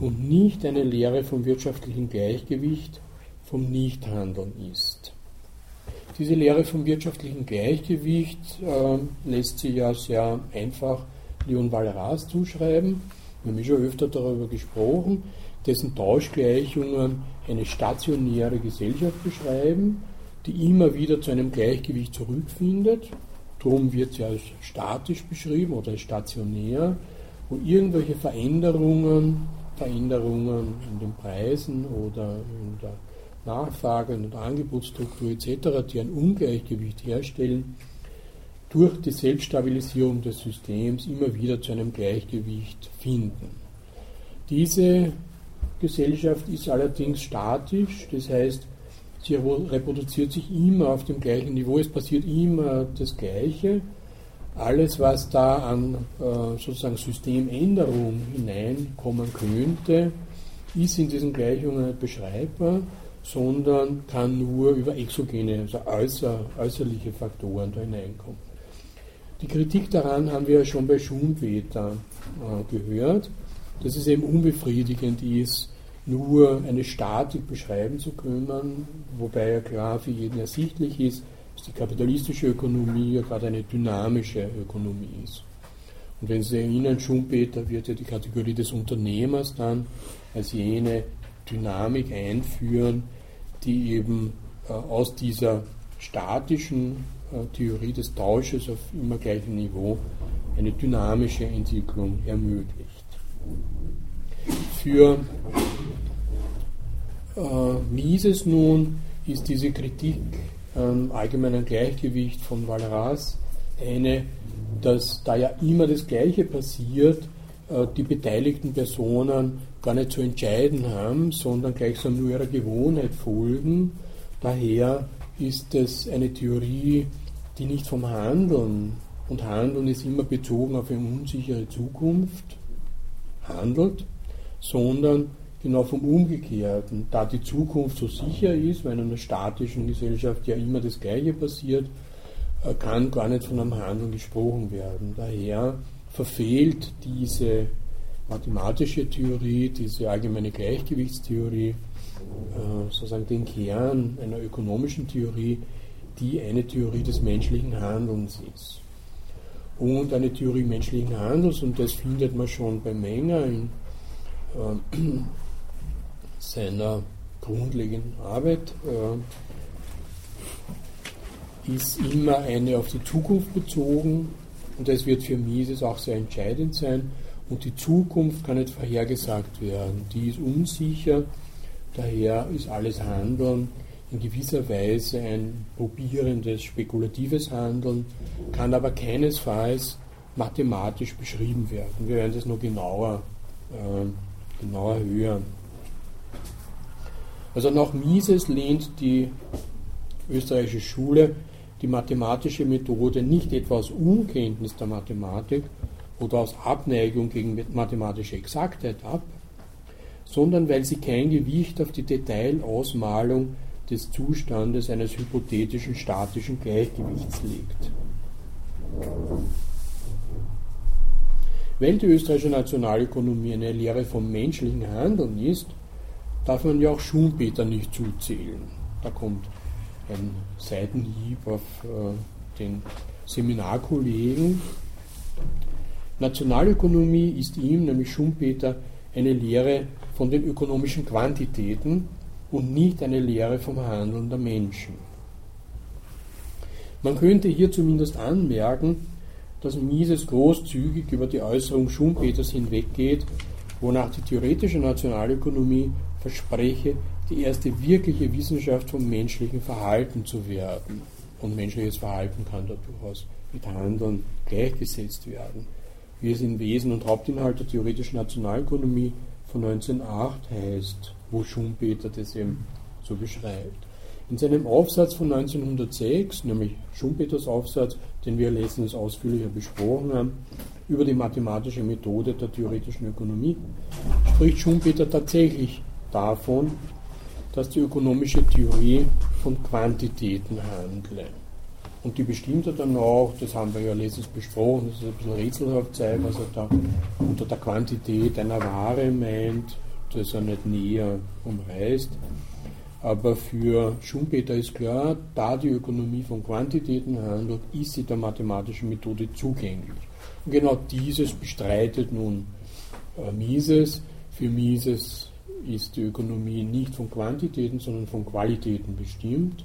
S1: und nicht eine Lehre vom wirtschaftlichen Gleichgewicht, vom Nichthandeln ist. Diese Lehre vom wirtschaftlichen Gleichgewicht äh, lässt sich ja sehr einfach Leon Walras zuschreiben. Wir haben schon öfter darüber gesprochen, dessen Tauschgleichungen eine stationäre Gesellschaft beschreiben, die immer wieder zu einem Gleichgewicht zurückfindet. Darum wird sie als statisch beschrieben oder als stationär, wo irgendwelche Veränderungen, Veränderungen in den Preisen oder in der Nachfrage und Angebotsstruktur etc., die ein Ungleichgewicht herstellen, durch die Selbststabilisierung des Systems immer wieder zu einem Gleichgewicht finden. Diese Gesellschaft ist allerdings statisch, das heißt, sie reproduziert sich immer auf dem gleichen Niveau, es passiert immer das Gleiche. Alles, was da an äh, sozusagen Systemänderung hineinkommen könnte, ist in diesen Gleichungen nicht beschreibbar, sondern kann nur über exogene, also äußer, äußerliche Faktoren da hineinkommen. Die Kritik daran haben wir ja schon bei Schumpeter äh, gehört, dass es eben unbefriedigend ist, nur eine Statik beschreiben zu können, wobei ja klar für jeden ersichtlich ist, dass die kapitalistische Ökonomie ja gerade eine dynamische Ökonomie ist. Und wenn Sie erinnern, Schumpeter wird ja die Kategorie des Unternehmers dann als jene Dynamik einführen, die eben äh, aus dieser statischen äh, Theorie des Tausches auf immer gleichem Niveau eine dynamische Entwicklung ermöglicht. Für Mises nun ist diese Kritik am allgemeinen Gleichgewicht von Walras eine, dass da ja immer das Gleiche passiert, äh, die beteiligten Personen gar nicht zu entscheiden haben, sondern gleichsam nur ihrer Gewohnheit folgen. Daher ist es eine Theorie, die nicht vom Handeln, und Handeln ist immer bezogen auf eine unsichere Zukunft, handelt, sondern genau vom Umgekehrten. Da die Zukunft so sicher ist, weil in einer statischen Gesellschaft ja immer das Gleiche passiert, äh, kann gar nicht von einem Handeln gesprochen werden. Daher verfehlt diese mathematische Theorie, diese allgemeine Gleichgewichtstheorie, äh, sozusagen den Kern einer ökonomischen Theorie, die eine Theorie des menschlichen Handelns ist. Und eine Theorie menschlichen Handels, und das findet man schon bei Menger in äh, seiner grundlegenden Arbeit, äh, ist immer eine auf die Zukunft bezogen und das wird für Mises auch sehr entscheidend sein. Und die Zukunft kann nicht vorhergesagt werden. Die ist unsicher, daher ist alles Handeln in gewisser Weise ein probierendes, spekulatives Handeln, kann aber keinesfalls mathematisch beschrieben werden. Wir werden das noch genauer, äh, genauer hören. Also nach Mises lehnt die österreichische Schule die mathematische Methode nicht etwa aus Unkenntnis der Mathematik oder aus Abneigung gegen mathematische Exaktheit ab, sondern weil sie kein Gewicht auf die Detailausmalung des Zustandes eines hypothetischen statischen Gleichgewichts legt. Weil die österreichische Nationalökonomie eine Lehre vom menschlichen Handeln ist, darf man ja auch Schumpeter nicht zuzählen. Da kommt ein Seitenhieb auf äh, den Seminarkollegen. Nationalökonomie ist ihm, nämlich Schumpeter, eine Lehre von den ökonomischen Quantitäten und nicht eine Lehre vom Handeln der Menschen. Man könnte hier zumindest anmerken, dass Mises großzügig über die Äußerung Schumpeters hinweggeht, wonach die theoretische Nationalökonomie verspreche, die erste wirkliche Wissenschaft vom menschlichen Verhalten zu werden. Und menschliches Verhalten kann da durchaus mit Handeln gleichgesetzt werden. Wie es in Wesen und Hauptinhalt der theoretischen Nationalökonomie von 1908 heißt, wo Schumpeter das eben so beschreibt. In seinem Aufsatz von 1906, nämlich Schumpeters Aufsatz, den wir letztens ausführlicher besprochen haben, über die mathematische Methode der theoretischen Ökonomie, spricht Schumpeter tatsächlich davon, dass die ökonomische Theorie von Quantitäten handle. Und die bestimmt er dann auch, das haben wir ja letztens besprochen, das ist ein bisschen rätselhaft sein, was er da unter der Quantität einer Ware meint, das er nicht näher umreißt. Aber für Schumpeter ist klar, da die Ökonomie von Quantitäten handelt, ist sie der mathematischen Methode zugänglich. Und genau dieses bestreitet nun äh, Mises. Für Mises ist die Ökonomie nicht von Quantitäten, sondern von Qualitäten bestimmt.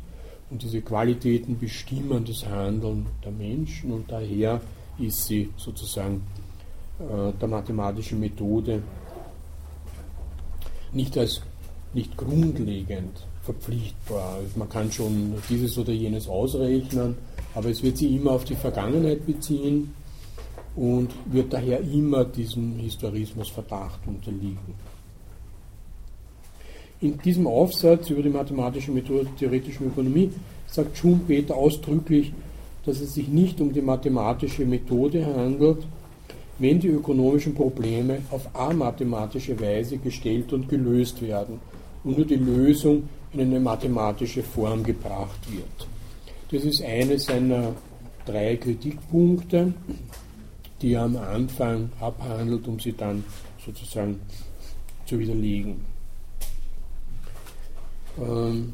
S1: Und diese Qualitäten bestimmen das Handeln der Menschen und daher ist sie sozusagen äh, der mathematischen Methode nicht als nicht grundlegend verpflichtbar. Man kann schon dieses oder jenes ausrechnen, aber es wird sie immer auf die Vergangenheit beziehen und wird daher immer diesem Historismusverdacht unterliegen. In diesem Aufsatz über die mathematische Methode der theoretischen Ökonomie sagt Schumpeter ausdrücklich, dass es sich nicht um die mathematische Methode handelt, wenn die ökonomischen Probleme auf amathematische Weise gestellt und gelöst werden und nur die Lösung in eine mathematische Form gebracht wird. Das ist eines seiner drei Kritikpunkte, die er am Anfang abhandelt, um sie dann sozusagen zu widerlegen. Ähm,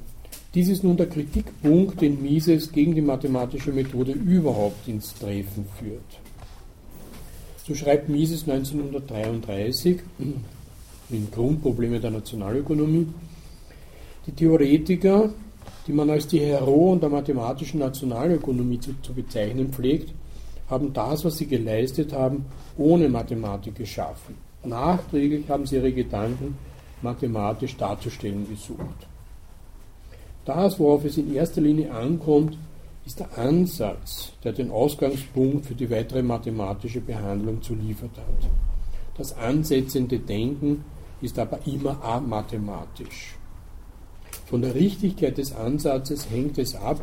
S1: dies ist nun der Kritikpunkt, den Mises gegen die mathematische Methode überhaupt ins Treffen führt. So schreibt Mises 1933 in Grundprobleme der Nationalökonomie, die Theoretiker, die man als die Heroen der mathematischen Nationalökonomie zu, zu bezeichnen pflegt, haben das, was sie geleistet haben, ohne Mathematik geschaffen. Nachträglich haben sie ihre Gedanken mathematisch darzustellen gesucht. Das, worauf es in erster Linie ankommt, ist der Ansatz, der den Ausgangspunkt für die weitere mathematische Behandlung zu liefert hat. Das ansetzende Denken ist aber immer amathematisch. Von der Richtigkeit des Ansatzes hängt es ab,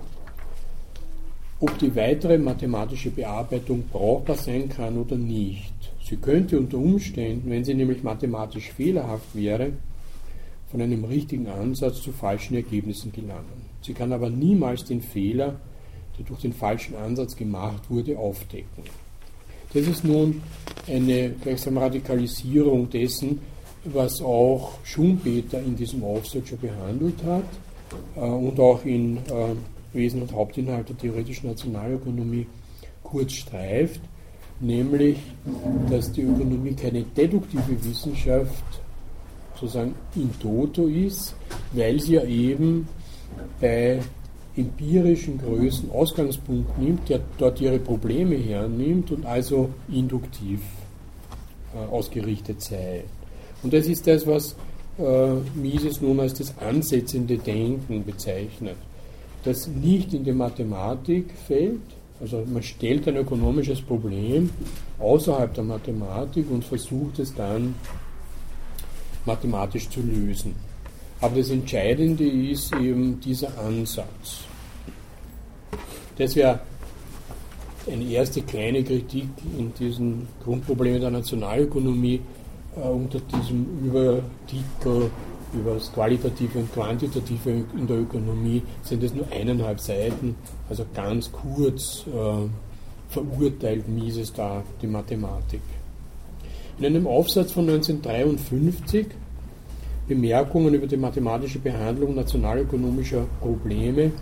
S1: ob die weitere mathematische Bearbeitung brauchbar sein kann oder nicht. Sie könnte unter Umständen, wenn sie nämlich mathematisch fehlerhaft wäre, von einem richtigen Ansatz zu falschen Ergebnissen gelangen. Sie kann aber niemals den Fehler, der durch den falschen Ansatz gemacht wurde, aufdecken. Das ist nun eine gleichsam Radikalisierung dessen, was auch Schumpeter in diesem Aufsatz schon behandelt hat äh, und auch in äh, Wesen und Hauptinhalt der theoretischen Nationalökonomie kurz streift, nämlich, dass die Ökonomie keine deduktive Wissenschaft sozusagen in toto ist, weil sie ja eben bei empirischen Größen Ausgangspunkt nimmt, der dort ihre Probleme hernimmt und also induktiv äh, ausgerichtet sei. Und das ist das, was äh, Mises nun als das ansetzende Denken bezeichnet, das nicht in die Mathematik fällt, also man stellt ein ökonomisches Problem außerhalb der Mathematik und versucht es dann mathematisch zu lösen. Aber das Entscheidende ist eben dieser Ansatz. Das wäre eine erste kleine Kritik in diesen Grundproblemen der Nationalökonomie, äh, unter diesem Übertitel über das Qualitative und Quantitative in der Ökonomie sind es nur eineinhalb Seiten, also ganz kurz äh, verurteilt Mises da die Mathematik. In einem Aufsatz von 1953, Bemerkungen über die mathematische Behandlung nationalökonomischer Probleme,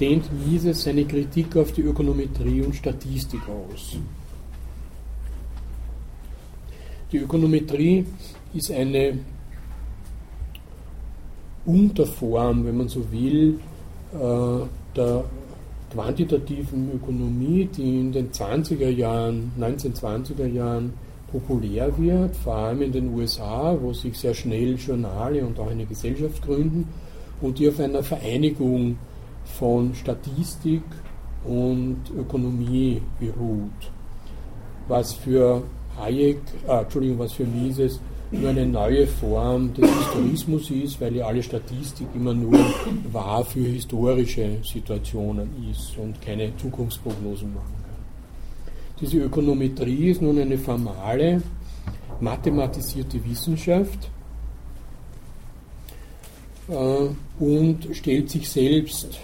S1: dehnt Mises seine Kritik auf die Ökonometrie und Statistik aus. Die Ökonometrie ist eine Unterform, wenn man so will, äh, der quantitativen Ökonomie, die in den 20er Jahren, 1920er Jahren populär wird, vor allem in den USA, wo sich sehr schnell Journale und auch eine Gesellschaft gründen und die auf einer Vereinigung von Statistik und Ökonomie beruht. Was für Hayek, äh, Entschuldigung, was für Mises nur eine neue Form des Historismus ist, weil ja alle Statistik immer nur wahr für historische Situationen ist und keine Zukunftsprognosen kann. Diese Ökonometrie ist nun eine formale, mathematisierte Wissenschaft äh, und stellt sich selbst,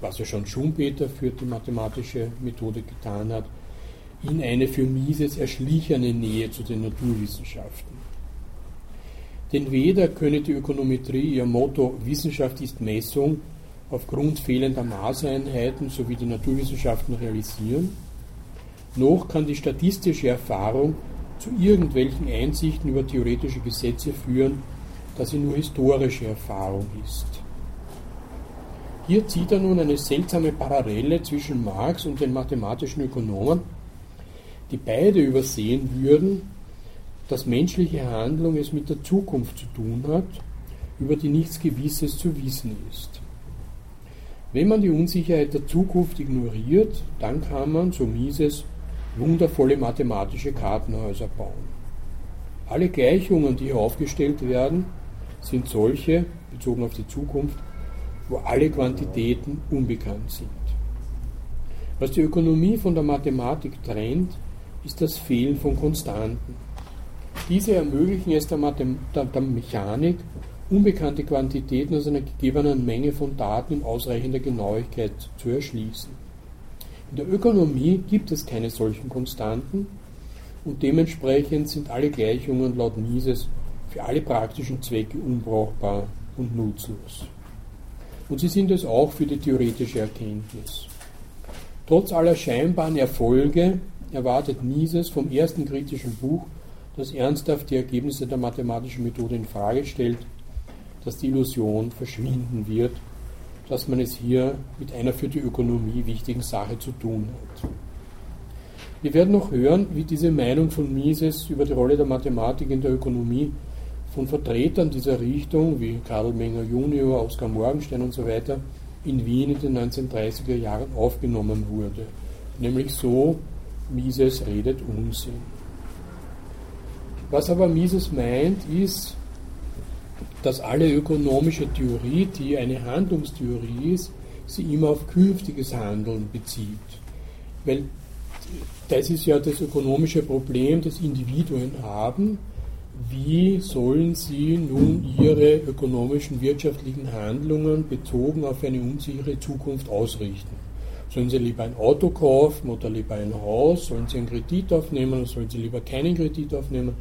S1: was ja schon Schumpeter für die mathematische Methode getan hat, in eine für Mises erschlichene Nähe zu den Naturwissenschaften. Denn weder könne die Ökonometrie ihr Motto Wissenschaft ist Messung aufgrund fehlender Maßeinheiten sowie die Naturwissenschaften realisieren, noch kann die statistische Erfahrung zu irgendwelchen Einsichten über theoretische Gesetze führen, da sie nur historische Erfahrung ist. Hier zieht er nun eine seltsame Parallele zwischen Marx und den mathematischen Ökonomen, die beide übersehen würden, dass menschliche Handlung es mit der Zukunft zu tun hat, über die nichts Gewisses zu wissen ist. Wenn man die Unsicherheit der Zukunft ignoriert, dann kann man, so Mises, wundervolle mathematische Kartenhäuser bauen. Alle Gleichungen, die hier aufgestellt werden, sind solche, bezogen auf die Zukunft, wo alle Quantitäten unbekannt sind. Was die Ökonomie von der Mathematik trennt, ist das Fehlen von Konstanten. Diese ermöglichen es der, der, der Mechanik, unbekannte Quantitäten aus einer gegebenen Menge von Daten in ausreichender Genauigkeit zu erschließen. In der Ökonomie gibt es keine solchen Konstanten und dementsprechend sind alle Gleichungen laut Mises für alle praktischen Zwecke unbrauchbar und nutzlos. Und sie sind es auch für die theoretische Erkenntnis. Trotz aller scheinbaren Erfolge erwartet Mises vom ersten kritischen Buch, das ernsthaft die Ergebnisse der mathematischen Methode in Frage stellt, dass die Illusion verschwinden wird, dass man es hier mit einer für die Ökonomie wichtigen Sache zu tun hat. Wir werden noch hören, wie diese Meinung von Mises über die Rolle der Mathematik in der Ökonomie von Vertretern dieser Richtung, wie Karl Menger Junior, Oskar Morgenstern und so weiter, in Wien in den 1930er Jahren aufgenommen wurde. Nämlich so, Mises redet Unsinn. Was aber Mises meint, ist, dass alle ökonomische Theorie, die eine Handlungstheorie ist, sie immer auf künftiges Handeln bezieht. Weil das ist ja das ökonomische Problem, das Individuen haben. Wie sollen sie nun ihre ökonomischen, wirtschaftlichen Handlungen bezogen auf eine unsichere Zukunft ausrichten? Sollen Sie lieber ein Auto kaufen oder lieber ein Haus? Sollen Sie einen Kredit aufnehmen oder sollen Sie lieber keinen Kredit aufnehmen?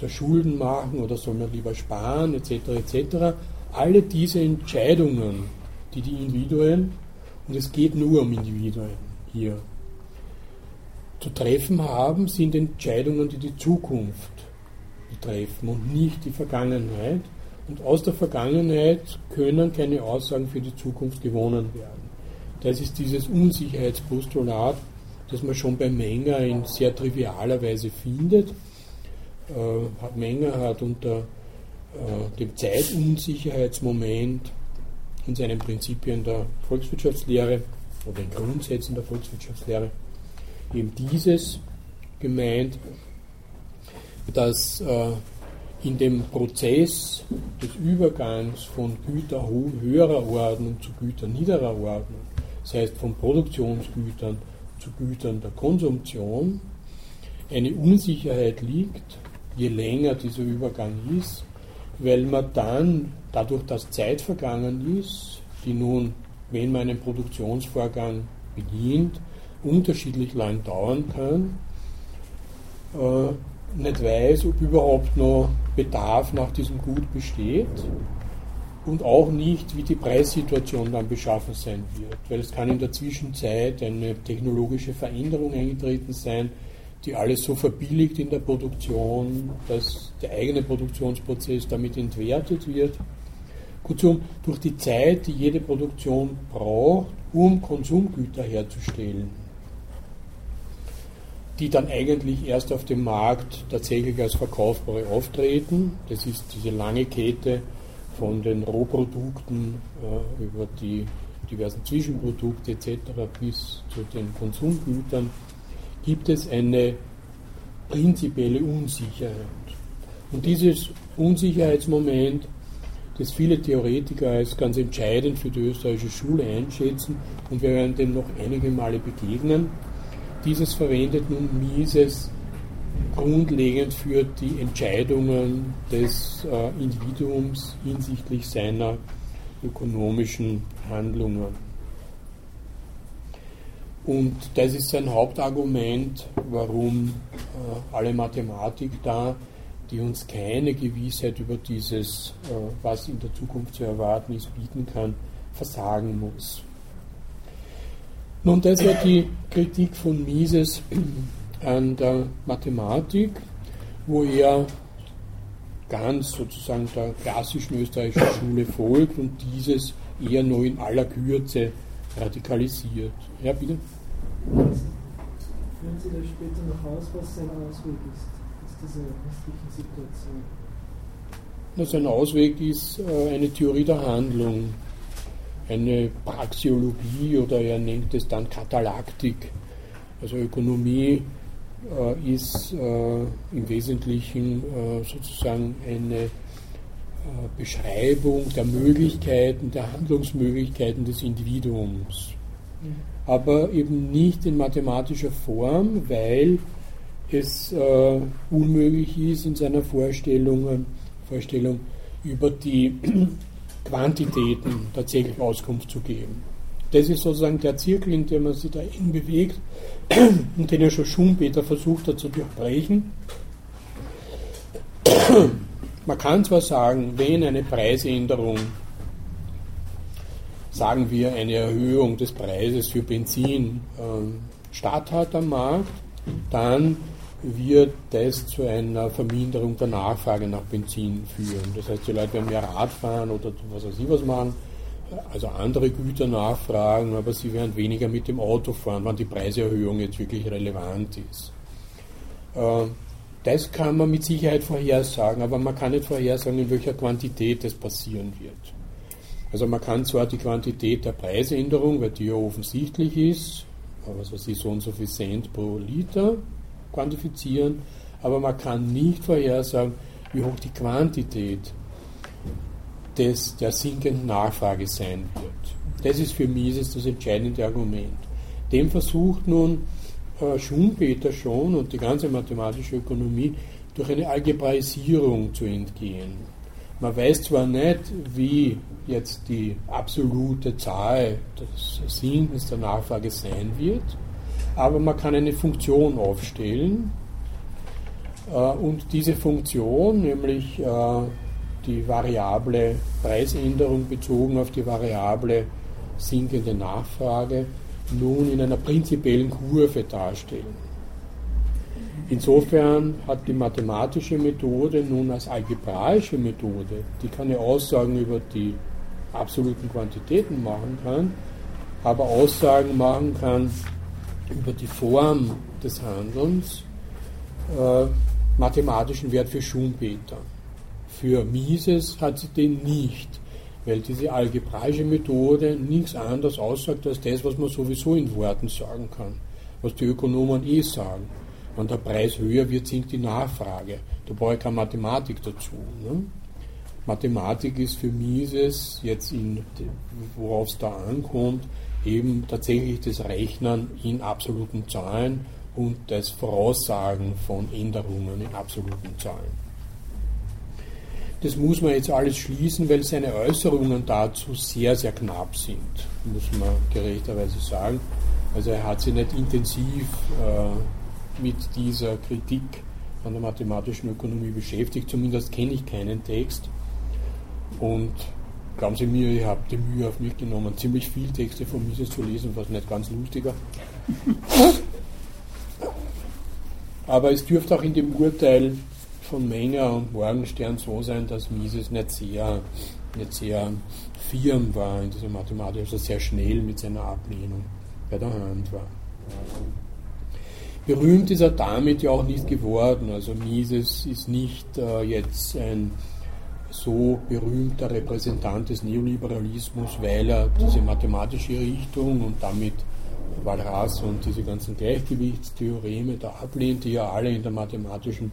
S1: Soll Schulden machen oder soll man lieber sparen etc. etc. Alle diese Entscheidungen, die die Individuen, und es geht nur um Individuen hier, zu treffen haben, sind Entscheidungen, die die Zukunft betreffen und nicht die Vergangenheit. Und aus der Vergangenheit können keine Aussagen für die Zukunft gewonnen werden. Das ist dieses Unsicherheitspostulat, das man schon bei Menger in sehr trivialer Weise findet. Äh, Menger hat unter äh, dem Zeitunsicherheitsmoment in seinen Prinzipien der Volkswirtschaftslehre oder in Grundsätzen der Volkswirtschaftslehre eben dieses gemeint, dass äh, in dem Prozess des Übergangs von Gütern höherer Ordnung zu Gütern niederer Ordnung das heißt von Produktionsgütern zu Gütern der Konsumption, eine Unsicherheit liegt, je länger dieser Übergang ist, weil man dann, dadurch, dass Zeit vergangen ist, die nun, wenn man einen Produktionsvorgang beginnt, unterschiedlich lang dauern kann, äh, nicht weiß, ob überhaupt noch Bedarf nach diesem Gut besteht und auch nicht, wie die Preissituation dann beschaffen sein wird, weil es kann in der Zwischenzeit eine technologische Veränderung eingetreten sein, die alles so verbilligt in der Produktion, dass der eigene Produktionsprozess damit entwertet wird. Kurzum, durch die Zeit, die jede Produktion braucht, um Konsumgüter herzustellen, die dann eigentlich erst auf dem Markt tatsächlich als verkaufbare auftreten. Das ist diese lange Kette von den Rohprodukten äh, über die diversen Zwischenprodukte etc. bis zu den Konsumgütern gibt es eine prinzipielle Unsicherheit. Und dieses Unsicherheitsmoment, das viele Theoretiker als ganz entscheidend für die österreichische Schule einschätzen, und wir werden dem noch einige Male begegnen, dieses verwendet nun Mises grundlegend für die Entscheidungen des äh, Individuums hinsichtlich seiner ökonomischen Handlungen. Und das ist sein Hauptargument, warum äh, alle Mathematik da, die uns keine Gewissheit über dieses, äh, was in der Zukunft zu erwarten ist, bieten kann, versagen muss. Nun, das war die Kritik von Mises an der Mathematik, wo er ganz sozusagen der klassischen österreichischen Schule folgt und dieses eher nur in aller Kürze radikalisiert. Ja, bitte?
S4: Führen Sie das später noch aus, was sein Ausweg ist aus dieser misslichen Situation?
S1: Na, sein Ausweg ist äh, eine Theorie der Handlung, eine Praxiologie oder er nennt es dann Katalaktik. Also Ökonomie äh, ist äh, im Wesentlichen äh, sozusagen eine äh, Beschreibung der Möglichkeiten, der Handlungsmöglichkeiten des Individuums. Aber eben nicht in mathematischer Form, weil es äh, unmöglich ist, in seiner Vorstellung, Vorstellung über die Quantitäten tatsächlich Auskunft zu geben. Das ist sozusagen der Zirkel, in dem man sich da eng bewegt und den ja schon Schumpeter versucht hat zu durchbrechen. Man kann zwar sagen, wenn eine Preisänderung, sagen wir eine Erhöhung des Preises für Benzin äh, statt hat am Markt, dann wird das zu einer Verminderung der Nachfrage nach Benzin führen. Das heißt, die Leute werden mehr Rad fahren oder was weiß ich was machen, also andere Güter nachfragen, aber sie werden weniger mit dem Auto fahren, wann die Preiserhöhung jetzt wirklich relevant ist. Äh, das kann man mit Sicherheit vorhersagen, aber man kann nicht vorhersagen, in welcher Quantität das passieren wird. Also man kann zwar die Quantität der Preisänderung, weil die ja offensichtlich ist, was weiß ich, so und so viel Cent pro Liter quantifizieren, aber man kann nicht vorhersagen, wie hoch die Quantität des, der sinkenden Nachfrage sein wird. Das ist für Mises das entscheidende Argument. Dem versucht nun äh, Schumpeter schon und die ganze mathematische Ökonomie durch eine Algebraisierung zu entgehen. Man weiß zwar nicht, wie jetzt die absolute Zahl des Sinkens der Nachfrage sein wird, aber man kann eine Funktion aufstellen äh, und diese Funktion, nämlich äh, die Variable Preisänderung bezogen auf die Variable sinkende Nachfrage, nun in einer prinzipiellen Kurve darstellen. Insofern hat die mathematische Methode nun als algebraische Methode, die keine Aussagen über die absoluten Quantitäten machen kann, aber Aussagen machen kann über die Form des Handelns, äh, mathematischen Wert für Schumpeter. Für Mises hat sie den nicht, weil diese algebraische Methode nichts anderes aussagt als das, was man sowieso in Worten sagen kann, was die Ökonomen eh sagen. Wenn der Preis höher wird, sinkt die Nachfrage. Da brauche ich keine Mathematik dazu. Ne? Mathematik ist für Mises jetzt, worauf es da ankommt, eben tatsächlich das Rechnen in absoluten Zahlen und das Voraussagen von Änderungen in absoluten Zahlen. Das muss man jetzt alles schließen, weil seine Äußerungen dazu sehr, sehr knapp sind, muss man gerechterweise sagen. Also er hat sich nicht intensiv äh, mit dieser Kritik an der mathematischen Ökonomie beschäftigt, zumindest kenne ich keinen Text. Und glauben Sie mir, ich habe die Mühe auf mich genommen, ziemlich viele Texte von Mises zu lesen, was nicht ganz lustiger. Aber es dürfte auch in dem Urteil von Menger und Morgenstern so sein, dass Mises nicht sehr, nicht sehr firm war in dieser Mathematik, also sehr schnell mit seiner Ablehnung bei der Hand war. Berühmt ist er damit ja auch nicht geworden. Also Mises ist nicht äh, jetzt ein so berühmter Repräsentant des Neoliberalismus, weil er diese mathematische Richtung und damit Walras und diese ganzen Gleichgewichtstheoreme da ablehnt, die ja alle in der mathematischen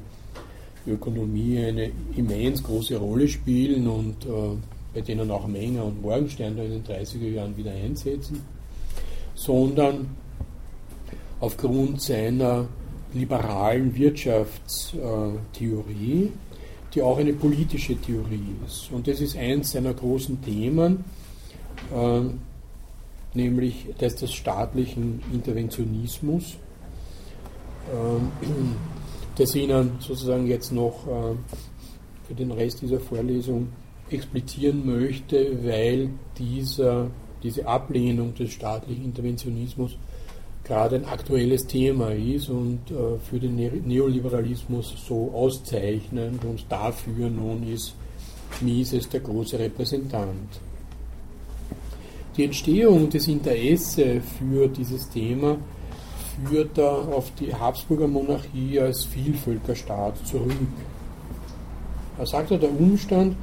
S1: Ökonomie eine immens große Rolle spielen und äh, bei denen auch Menger und Morgenstern da in den 30er Jahren wieder einsetzen, sondern aufgrund seiner liberalen Wirtschaftstheorie, die auch eine politische Theorie ist. Und das ist eins seiner großen Themen, äh, nämlich das des staatlichen Interventionismus, äh, das Ihnen sozusagen jetzt noch äh, für den Rest dieser Vorlesung explizieren möchte, weil dieser, diese Ablehnung des staatlichen Interventionismus gerade ein aktuelles Thema ist und äh, für den Neoliberalismus so auszeichnend und dafür nun ist Mises der große Repräsentant. Die Entstehung des Interesse für dieses Thema führt da auf die Habsburger Monarchie als Vielvölkerstaat zurück. Er sagte, der Umstand,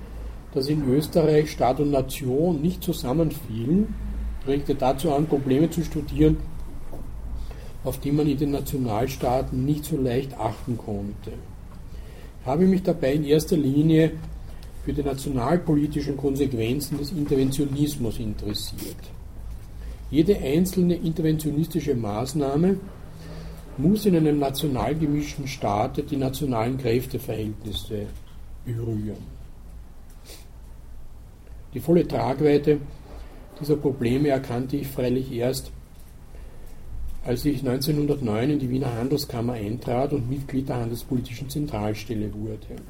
S1: dass in Österreich Staat und Nation nicht zusammenfielen, regte dazu an, Probleme zu studieren, auf die man in den Nationalstaaten nicht so leicht achten konnte. Ich habe mich dabei in erster Linie für die nationalpolitischen Konsequenzen des Interventionismus interessiert. Jede einzelne interventionistische Maßnahme muss in einem national gemischten Staat die nationalen Kräfteverhältnisse berühren. Die volle Tragweite dieser Probleme erkannte ich freilich erst als ich 1909 in die Wiener Handelskammer eintrat und Mitglied der Handelspolitischen Zentralstelle wurde.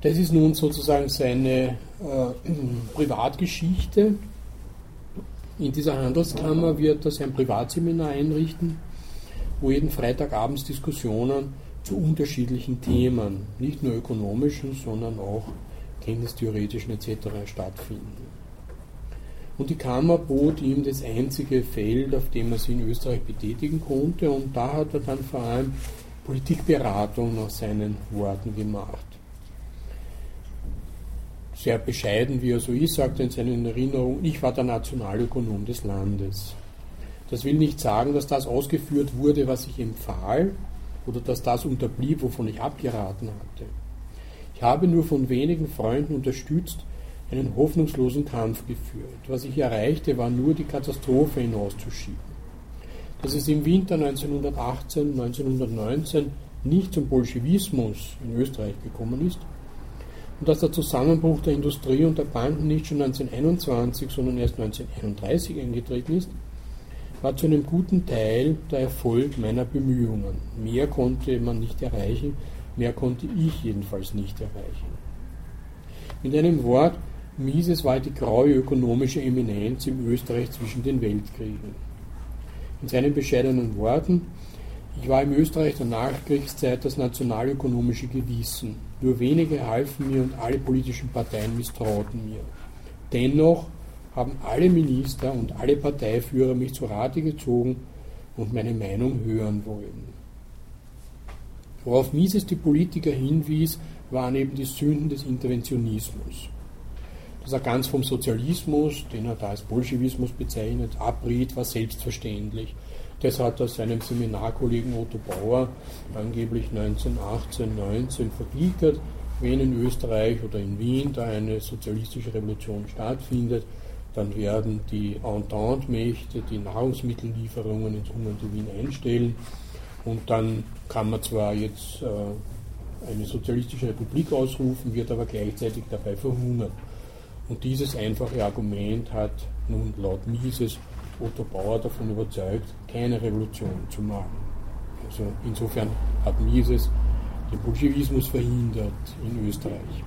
S1: Das ist nun sozusagen seine äh, Privatgeschichte. In dieser Handelskammer wird er sein Privatseminar einrichten, wo jeden Freitagabends Diskussionen zu unterschiedlichen Themen, nicht nur ökonomischen, sondern auch kenntnistheoretischen etc. stattfinden. Und die Kammer bot ihm das einzige Feld, auf dem er sich in Österreich betätigen konnte. Und da hat er dann vor allem Politikberatung nach seinen Worten gemacht. Sehr bescheiden, wie er so ist, sagt er in seinen Erinnerungen, ich war der Nationalökonom des Landes. Das will nicht sagen, dass das ausgeführt wurde, was ich empfahl, oder dass das unterblieb, wovon ich abgeraten hatte. Ich habe nur von wenigen Freunden unterstützt, einen hoffnungslosen Kampf geführt. Was ich erreichte, war nur die Katastrophe hinauszuschieben. Dass es im Winter 1918, 1919 nicht zum Bolschewismus in Österreich gekommen ist und dass der Zusammenbruch der Industrie und der Banken nicht schon 1921, sondern erst 1931 eingetreten ist, war zu einem guten Teil der Erfolg meiner Bemühungen. Mehr konnte man nicht erreichen, mehr konnte ich jedenfalls nicht erreichen. Mit einem Wort, Mises war die graue ökonomische Eminenz im Österreich zwischen den Weltkriegen. In seinen bescheidenen Worten, ich war im Österreich der Nachkriegszeit das nationalökonomische Gewissen. Nur wenige halfen mir und alle politischen Parteien misstrauten mir. Dennoch haben alle Minister und alle Parteiführer mich zu Rate gezogen und meine Meinung hören wollen. Worauf Mises die Politiker hinwies, waren eben die Sünden des Interventionismus dass er ganz vom Sozialismus, den er da als Bolschewismus bezeichnet, abriet, war selbstverständlich. Das hat er seinem Seminarkollegen Otto Bauer angeblich 1918, 19 vergliedert. Wenn in Österreich oder in Wien da eine sozialistische Revolution stattfindet, dann werden die Entente-Mächte die Nahrungsmittellieferungen ins hungernde Wien einstellen und dann kann man zwar jetzt äh, eine sozialistische Republik ausrufen, wird aber gleichzeitig dabei verhungern. Und dieses einfache Argument hat nun laut Mises Otto Bauer davon überzeugt, keine Revolution zu machen. Also insofern hat Mises den Bolschewismus verhindert in Österreich.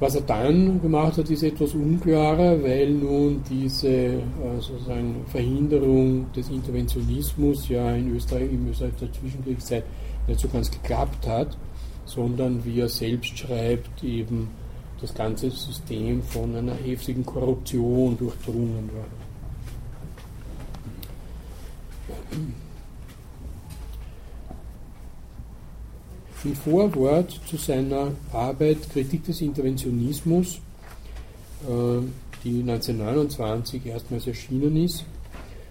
S1: Was er dann gemacht hat, ist etwas unklarer, weil nun diese äh, sozusagen Verhinderung des Interventionismus ja in Österreich im Österreich der Zwischenkriegszeit nicht so ganz geklappt hat sondern wie er selbst schreibt, eben das ganze System von einer heftigen Korruption durchdrungen war. Im Vorwort zu seiner Arbeit Kritik des Interventionismus, äh, die 1929 erstmals erschienen ist,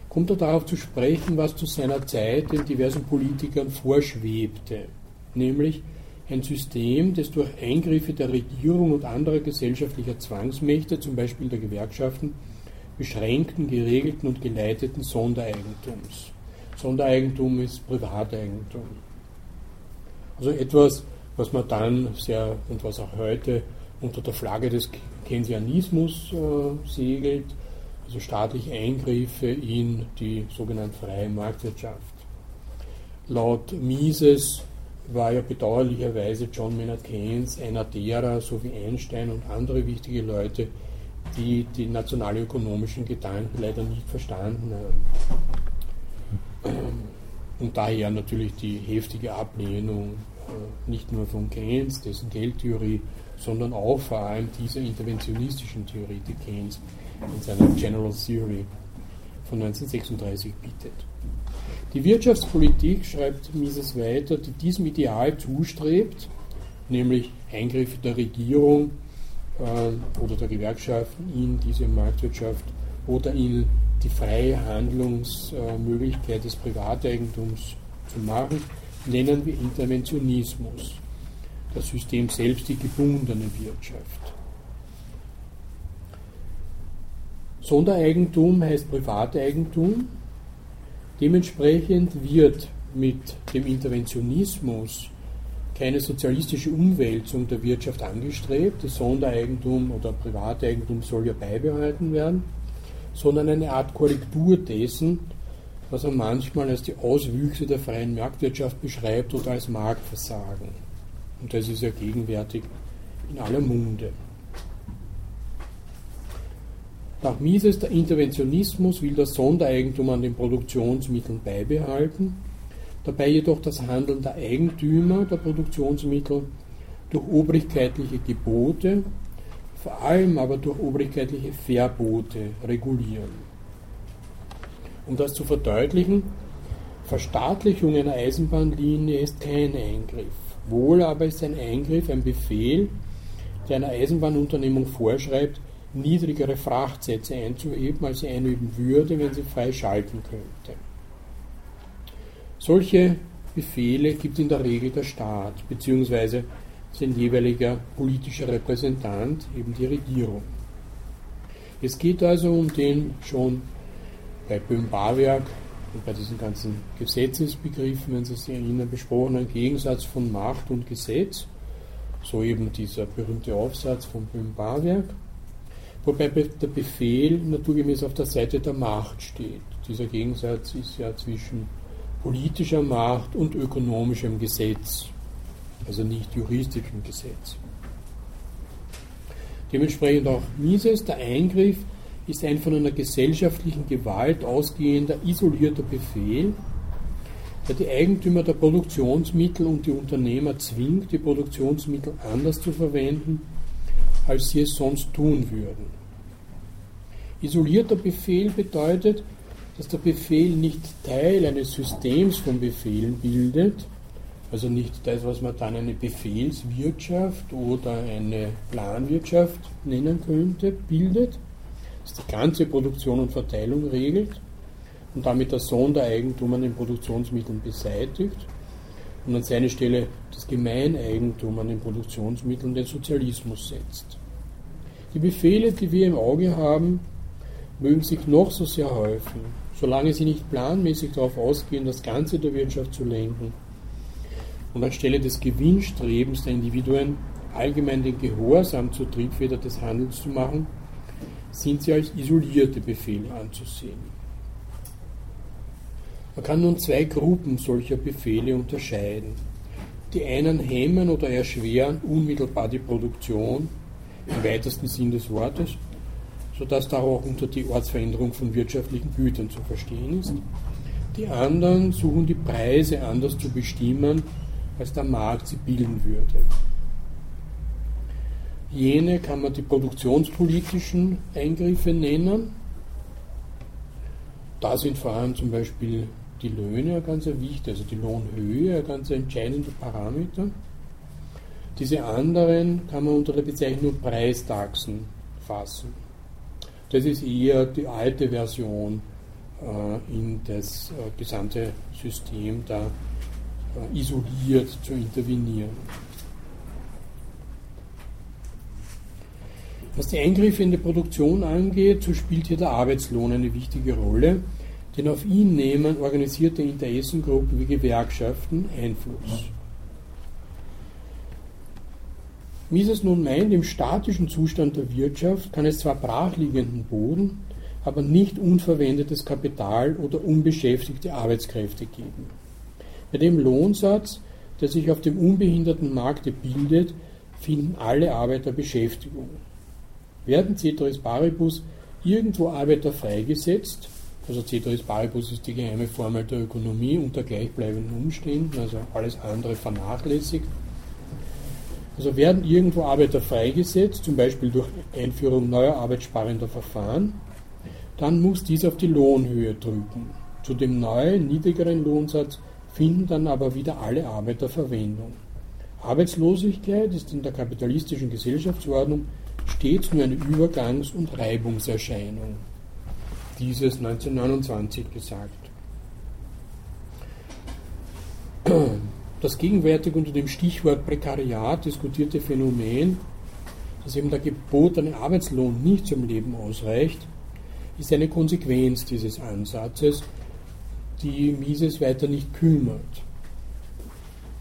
S1: kommt er darauf zu sprechen, was zu seiner Zeit den diversen Politikern vorschwebte, nämlich ein System des durch Eingriffe der Regierung und anderer gesellschaftlicher Zwangsmächte, zum Beispiel der Gewerkschaften, beschränkten, geregelten und geleiteten Sondereigentums. Sondereigentum ist Privateigentum. Also etwas, was man dann sehr und was auch heute unter der Flagge des Keynesianismus äh, segelt, also staatliche Eingriffe in die sogenannte freie Marktwirtschaft. Laut Mises war ja bedauerlicherweise John Maynard Keynes einer derer, so wie Einstein und andere wichtige Leute, die die nationalökonomischen Gedanken leider nicht verstanden haben. Und daher natürlich die heftige Ablehnung äh, nicht nur von Keynes, dessen Geldtheorie, sondern auch vor allem dieser interventionistischen Theorie, die Keynes in seiner General Theory von 1936 bietet. Die Wirtschaftspolitik, schreibt Mises weiter, die diesem Ideal zustrebt, nämlich Eingriffe der Regierung äh, oder der Gewerkschaften in diese Marktwirtschaft oder in die freie Handlungsmöglichkeit des Privateigentums zu machen, nennen wir Interventionismus. Das System selbst die gebundene Wirtschaft. Sondereigentum heißt Privateigentum. Dementsprechend wird mit dem Interventionismus keine sozialistische Umwälzung der Wirtschaft angestrebt, das Sondereigentum oder Privateigentum soll ja beibehalten werden, sondern eine Art Korrektur dessen, was man manchmal als die Auswüchse der freien Marktwirtschaft beschreibt oder als Marktversagen. Und das ist ja gegenwärtig in aller Munde. Nach Mises, der Interventionismus will das Sondereigentum an den Produktionsmitteln beibehalten, dabei jedoch das Handeln der Eigentümer der Produktionsmittel durch obrigkeitliche Gebote, vor allem aber durch obrigkeitliche Verbote regulieren. Um das zu verdeutlichen, Verstaatlichung einer Eisenbahnlinie ist kein Eingriff. Wohl aber ist ein Eingriff ein Befehl, der einer Eisenbahnunternehmung vorschreibt, niedrigere Frachtsätze einzuheben, als sie einüben würde, wenn sie frei schalten könnte. Solche Befehle gibt in der Regel der Staat bzw. sein jeweiliger politischer Repräsentant, eben die Regierung. Es geht also um den schon bei Böhm-Barwerk und bei diesen ganzen Gesetzesbegriffen, wenn Sie sich erinnern, besprochenen Gegensatz von Macht und Gesetz, so eben dieser berühmte Aufsatz von Böhm-Barwerk, wobei der Befehl naturgemäß auf der Seite der Macht steht. Dieser Gegensatz ist ja zwischen politischer Macht und ökonomischem Gesetz, also nicht juristischem Gesetz. Dementsprechend auch Mises, der Eingriff ist ein von einer gesellschaftlichen Gewalt ausgehender isolierter Befehl, der die Eigentümer der Produktionsmittel und die Unternehmer zwingt, die Produktionsmittel anders zu verwenden, als sie es sonst tun würden. Isolierter Befehl bedeutet, dass der Befehl nicht Teil eines Systems von Befehlen bildet, also nicht das, was man dann eine Befehlswirtschaft oder eine Planwirtschaft nennen könnte, bildet, das die ganze Produktion und Verteilung regelt und damit das Sondereigentum an den Produktionsmitteln beseitigt und an seine Stelle das Gemeineigentum an den Produktionsmitteln den Sozialismus setzt. Die Befehle, die wir im Auge haben, mögen sich noch so sehr häufen, solange sie nicht planmäßig darauf ausgehen, das Ganze der Wirtschaft zu lenken und anstelle des Gewinnstrebens der Individuen allgemein den Gehorsam zur Triebfeder des Handels zu machen, sind sie als isolierte Befehle anzusehen. Man kann nun zwei Gruppen solcher Befehle unterscheiden. Die einen hemmen oder erschweren unmittelbar die Produktion im weitesten Sinn des Wortes, sodass da auch unter die Ortsveränderung von wirtschaftlichen Gütern zu verstehen ist. Die anderen suchen die Preise anders zu bestimmen, als der Markt sie bilden würde. Jene kann man die produktionspolitischen Eingriffe nennen. Da sind vor allem zum Beispiel die Löhne ein ganz wichtig, also die Lohnhöhe ein ganz entscheidender Parameter. Diese anderen kann man unter der Bezeichnung Preistaxen fassen. Das ist eher die alte Version äh, in das äh, gesamte System da äh, isoliert zu intervenieren. Was die Eingriffe in die Produktion angeht, so spielt hier der Arbeitslohn eine wichtige Rolle, denn auf ihn nehmen organisierte Interessengruppen wie Gewerkschaften Einfluss. Mises nun meint, im statischen Zustand der Wirtschaft kann es zwar brachliegenden Boden, aber nicht unverwendetes Kapital oder unbeschäftigte Arbeitskräfte geben. Bei dem Lohnsatz, der sich auf dem unbehinderten Markte bildet, finden alle Arbeiter Beschäftigung. Werden Ceteris Paribus irgendwo Arbeiter freigesetzt, also Ceteris Paribus ist die geheime Formel der Ökonomie unter gleichbleibenden Umständen, also alles andere vernachlässigt, also werden irgendwo Arbeiter freigesetzt, zum Beispiel durch Einführung neuer arbeitssparender Verfahren, dann muss dies auf die Lohnhöhe drücken. Zu dem neuen, niedrigeren Lohnsatz finden dann aber wieder alle Arbeiter Verwendung. Arbeitslosigkeit ist in der kapitalistischen Gesellschaftsordnung stets nur eine Übergangs- und Reibungserscheinung. Dieses 1929 gesagt das gegenwärtig unter dem Stichwort Prekariat diskutierte Phänomen, dass eben der gebotene Arbeitslohn nicht zum Leben ausreicht, ist eine Konsequenz dieses Ansatzes, die Mises weiter nicht kümmert.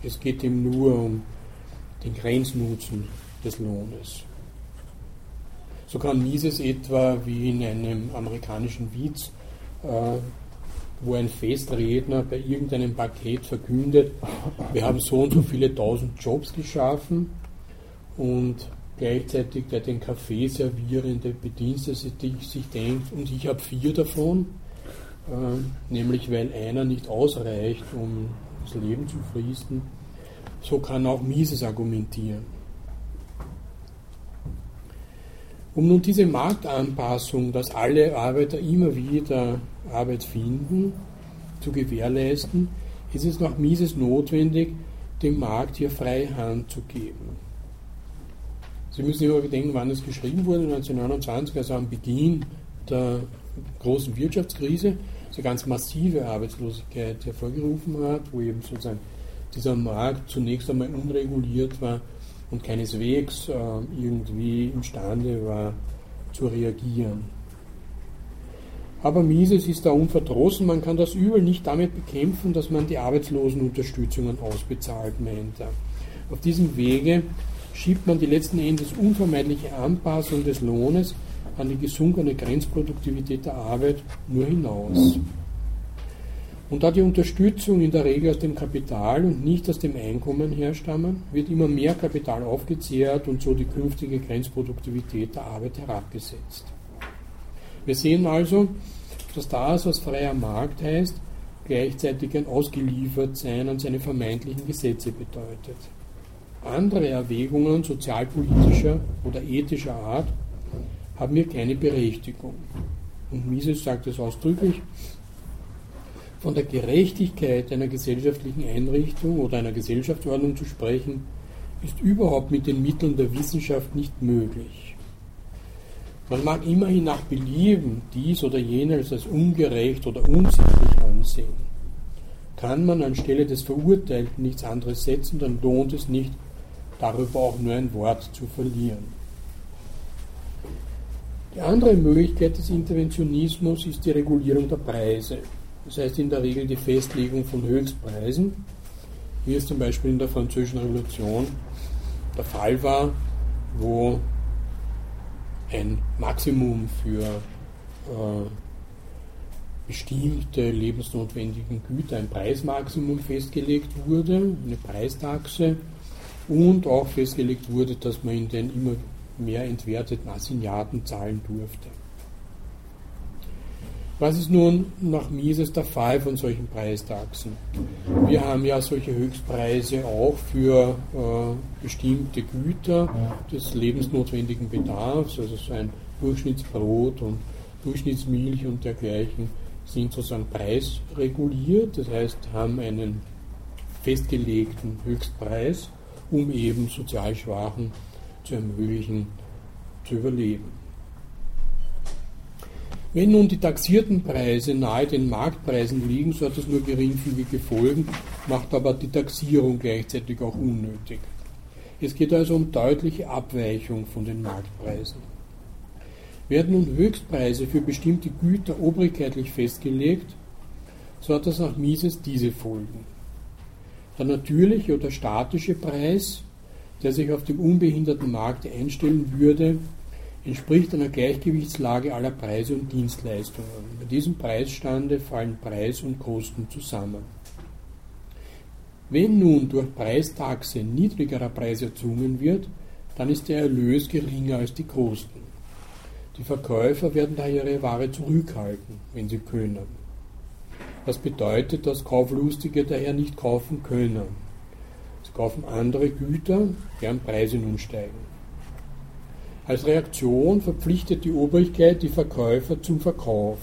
S1: Es geht ihm nur um den Grenznutzen des Lohnes. So kann Mises etwa wie in einem amerikanischen Witz äh, wo ein Festredner bei irgendeinem Paket verkündet, wir haben so und so viele tausend Jobs geschaffen und gleichzeitig der den Kaffee servierende Bedienstete sich denkt, und ich habe vier davon, äh, nämlich weil einer nicht ausreicht, um das Leben zu fristen. So kann auch Mises argumentieren. Um nun diese Marktanpassung, dass alle Arbeiter immer wieder Arbeit finden, zu gewährleisten, ist es nach Mises notwendig, dem Markt hier freie Hand zu geben. Sie müssen immer bedenken, wann es geschrieben wurde, 1929, also am Beginn der großen Wirtschaftskrise, so ganz massive Arbeitslosigkeit hervorgerufen hat, wo eben sozusagen dieser Markt zunächst einmal unreguliert war und keineswegs äh, irgendwie imstande war zu reagieren. Aber Mises ist da unverdrossen, man kann das Übel nicht damit bekämpfen, dass man die Arbeitslosenunterstützungen ausbezahlt, meint er. Auf diesem Wege schiebt man die letzten Endes unvermeidliche Anpassung des Lohnes an die gesunkene Grenzproduktivität der Arbeit nur hinaus. Und da die Unterstützung in der Regel aus dem Kapital und nicht aus dem Einkommen herstammen, wird immer mehr Kapital aufgezehrt und so die künftige Grenzproduktivität der Arbeit herabgesetzt. Wir sehen also, dass das, was freier Markt heißt, gleichzeitig ein Ausgeliefertsein an seine vermeintlichen Gesetze bedeutet. Andere Erwägungen sozialpolitischer oder ethischer Art haben hier keine Berechtigung. Und Mises sagt es ausdrücklich, von der Gerechtigkeit einer gesellschaftlichen Einrichtung oder einer Gesellschaftsordnung zu sprechen, ist überhaupt mit den Mitteln der Wissenschaft nicht möglich. Man mag immerhin nach Belieben dies oder jenes als ungerecht oder unsittlich ansehen. Kann man anstelle des Verurteilten nichts anderes setzen, dann lohnt es nicht, darüber auch nur ein Wort zu verlieren. Die andere Möglichkeit des Interventionismus ist die Regulierung der Preise. Das heißt in der Regel die Festlegung von Höchstpreisen, wie es zum Beispiel in der Französischen Revolution der Fall war, wo ein Maximum für äh, bestimmte lebensnotwendigen Güter, ein Preismaximum festgelegt wurde, eine Preistaxe, und auch festgelegt wurde, dass man in den immer mehr entwerteten Assignaten zahlen durfte. Was ist nun nach Mises der Fall von solchen Preistaxen? Wir haben ja solche Höchstpreise auch für äh, bestimmte Güter des lebensnotwendigen Bedarfs, also so ein Durchschnittsbrot und Durchschnittsmilch und dergleichen sind sozusagen preisreguliert, das heißt haben einen festgelegten Höchstpreis, um eben sozial Schwachen zu ermöglichen, zu überleben. Wenn nun die taxierten Preise nahe den Marktpreisen liegen, so hat das nur geringfügige Folgen, macht aber die Taxierung gleichzeitig auch unnötig. Es geht also um deutliche Abweichung von den Marktpreisen. Werden nun Höchstpreise für bestimmte Güter obrigkeitlich festgelegt, so hat das nach Mises diese Folgen. Der natürliche oder statische Preis, der sich auf dem unbehinderten Markt einstellen würde, entspricht einer Gleichgewichtslage aller Preise und Dienstleistungen. Bei diesem Preisstande fallen Preis und Kosten zusammen. Wenn nun durch Preistaxe niedrigerer Preis erzwungen wird, dann ist der Erlös geringer als die Kosten. Die Verkäufer werden daher ihre Ware zurückhalten, wenn sie können. Das bedeutet, dass Kauflustige daher nicht kaufen können. Sie kaufen andere Güter, deren Preise nun steigen. Als Reaktion verpflichtet die Obrigkeit die Verkäufer zum Verkauf.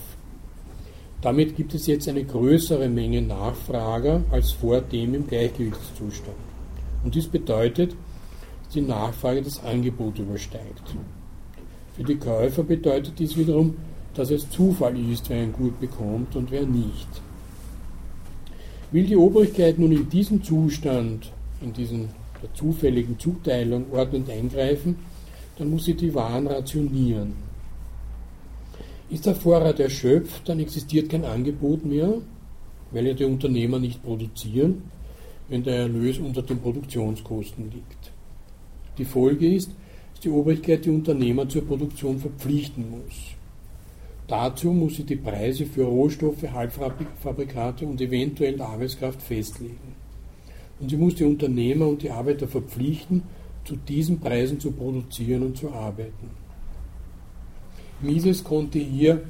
S1: Damit gibt es jetzt eine größere Menge Nachfrager als vor dem im Gleichgewichtszustand. Und dies bedeutet, dass die Nachfrage das Angebot übersteigt. Für die Käufer bedeutet dies wiederum, dass es Zufall ist, wer ein Gut bekommt und wer nicht. Will die Obrigkeit nun in diesen Zustand, in diesen der zufälligen Zuteilung ordnend eingreifen, dann muss sie die Waren rationieren. Ist der Vorrat erschöpft, dann existiert kein Angebot mehr, weil ja die Unternehmer nicht produzieren, wenn der Erlös unter den Produktionskosten liegt. Die Folge ist, dass die Obrigkeit die Unternehmer zur Produktion verpflichten muss. Dazu muss sie die Preise für Rohstoffe, Halbfabrikate und eventuell Arbeitskraft festlegen. Und sie muss die Unternehmer und die Arbeiter verpflichten, zu diesen Preisen zu produzieren und zu arbeiten. Mises konnte hier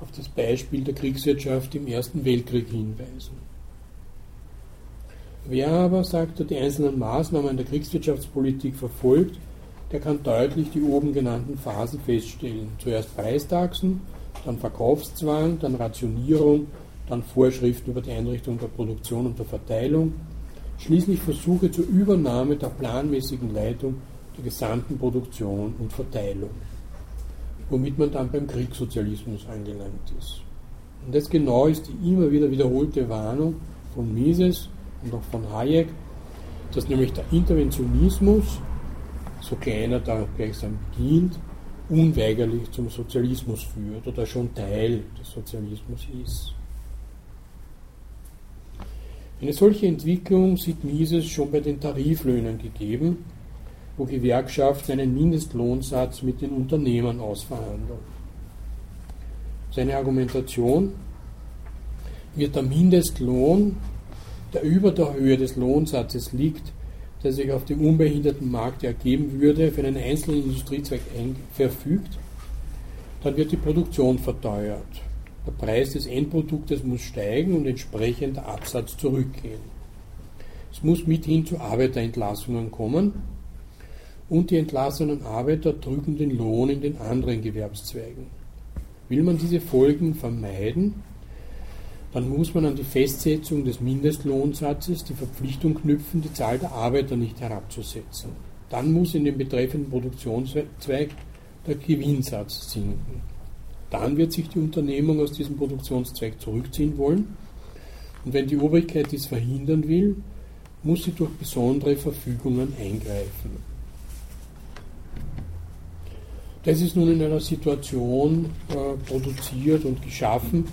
S1: auf das Beispiel der Kriegswirtschaft im Ersten Weltkrieg hinweisen. Wer aber, sagt er, die einzelnen Maßnahmen der Kriegswirtschaftspolitik verfolgt, der kann deutlich die oben genannten Phasen feststellen. Zuerst Preistaxen, dann Verkaufszwang, dann Rationierung, dann Vorschriften über die Einrichtung der Produktion und der Verteilung, schließlich Versuche zur Übernahme der planmäßigen Leitung der gesamten Produktion und Verteilung, womit man dann beim Kriegssozialismus angelangt ist. Und das genau ist die immer wieder wiederholte Warnung von Mises und auch von Hayek, dass nämlich der Interventionismus, so kleiner da gleichsam beginnt, unweigerlich zum Sozialismus führt oder schon Teil des Sozialismus ist. Eine solche Entwicklung sieht Mises schon bei den Tariflöhnen gegeben, wo Gewerkschaften einen Mindestlohnsatz mit den Unternehmern ausverhandeln. Seine Argumentation wird der Mindestlohn, der über der Höhe des Lohnsatzes liegt, der sich auf dem unbehinderten Markt ergeben würde, für einen einzelnen Industriezweig verfügt, dann wird die Produktion verteuert. Der Preis des Endproduktes muss steigen und entsprechend der Absatz zurückgehen. Es muss mithin zu Arbeiterentlassungen kommen und die entlassenen Arbeiter drücken den Lohn in den anderen Gewerbszweigen. Will man diese Folgen vermeiden, dann muss man an die Festsetzung des Mindestlohnsatzes die Verpflichtung knüpfen, die Zahl der Arbeiter nicht herabzusetzen. Dann muss in dem betreffenden Produktionszweig der Gewinnsatz sinken dann wird sich die Unternehmung aus diesem Produktionszweig zurückziehen wollen. Und wenn die Obrigkeit dies verhindern will, muss sie durch besondere Verfügungen eingreifen. Das ist nun in einer Situation äh, produziert und geschaffen,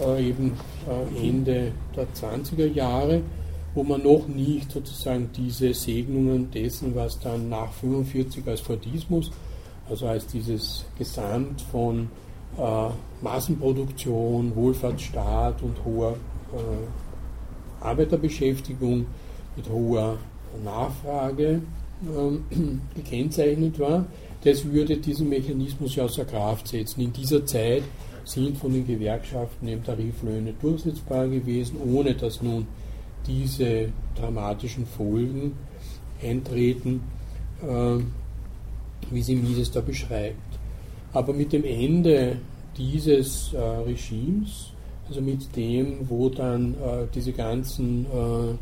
S1: äh, eben äh, Ende der 20er Jahre, wo man noch nicht sozusagen diese Segnungen dessen, was dann nach 45 als Fordismus, also als dieses Gesamt von Massenproduktion, Wohlfahrtsstaat und hoher äh, Arbeiterbeschäftigung mit hoher Nachfrage äh, gekennzeichnet war, das würde diesen Mechanismus ja außer Kraft setzen. In dieser Zeit sind von den Gewerkschaften eben Tariflöhne durchsetzbar gewesen, ohne dass nun diese dramatischen Folgen eintreten, äh, wie sie Mises da beschreibt. Aber mit dem Ende dieses äh, Regimes, also mit dem, wo dann äh, diese ganzen äh,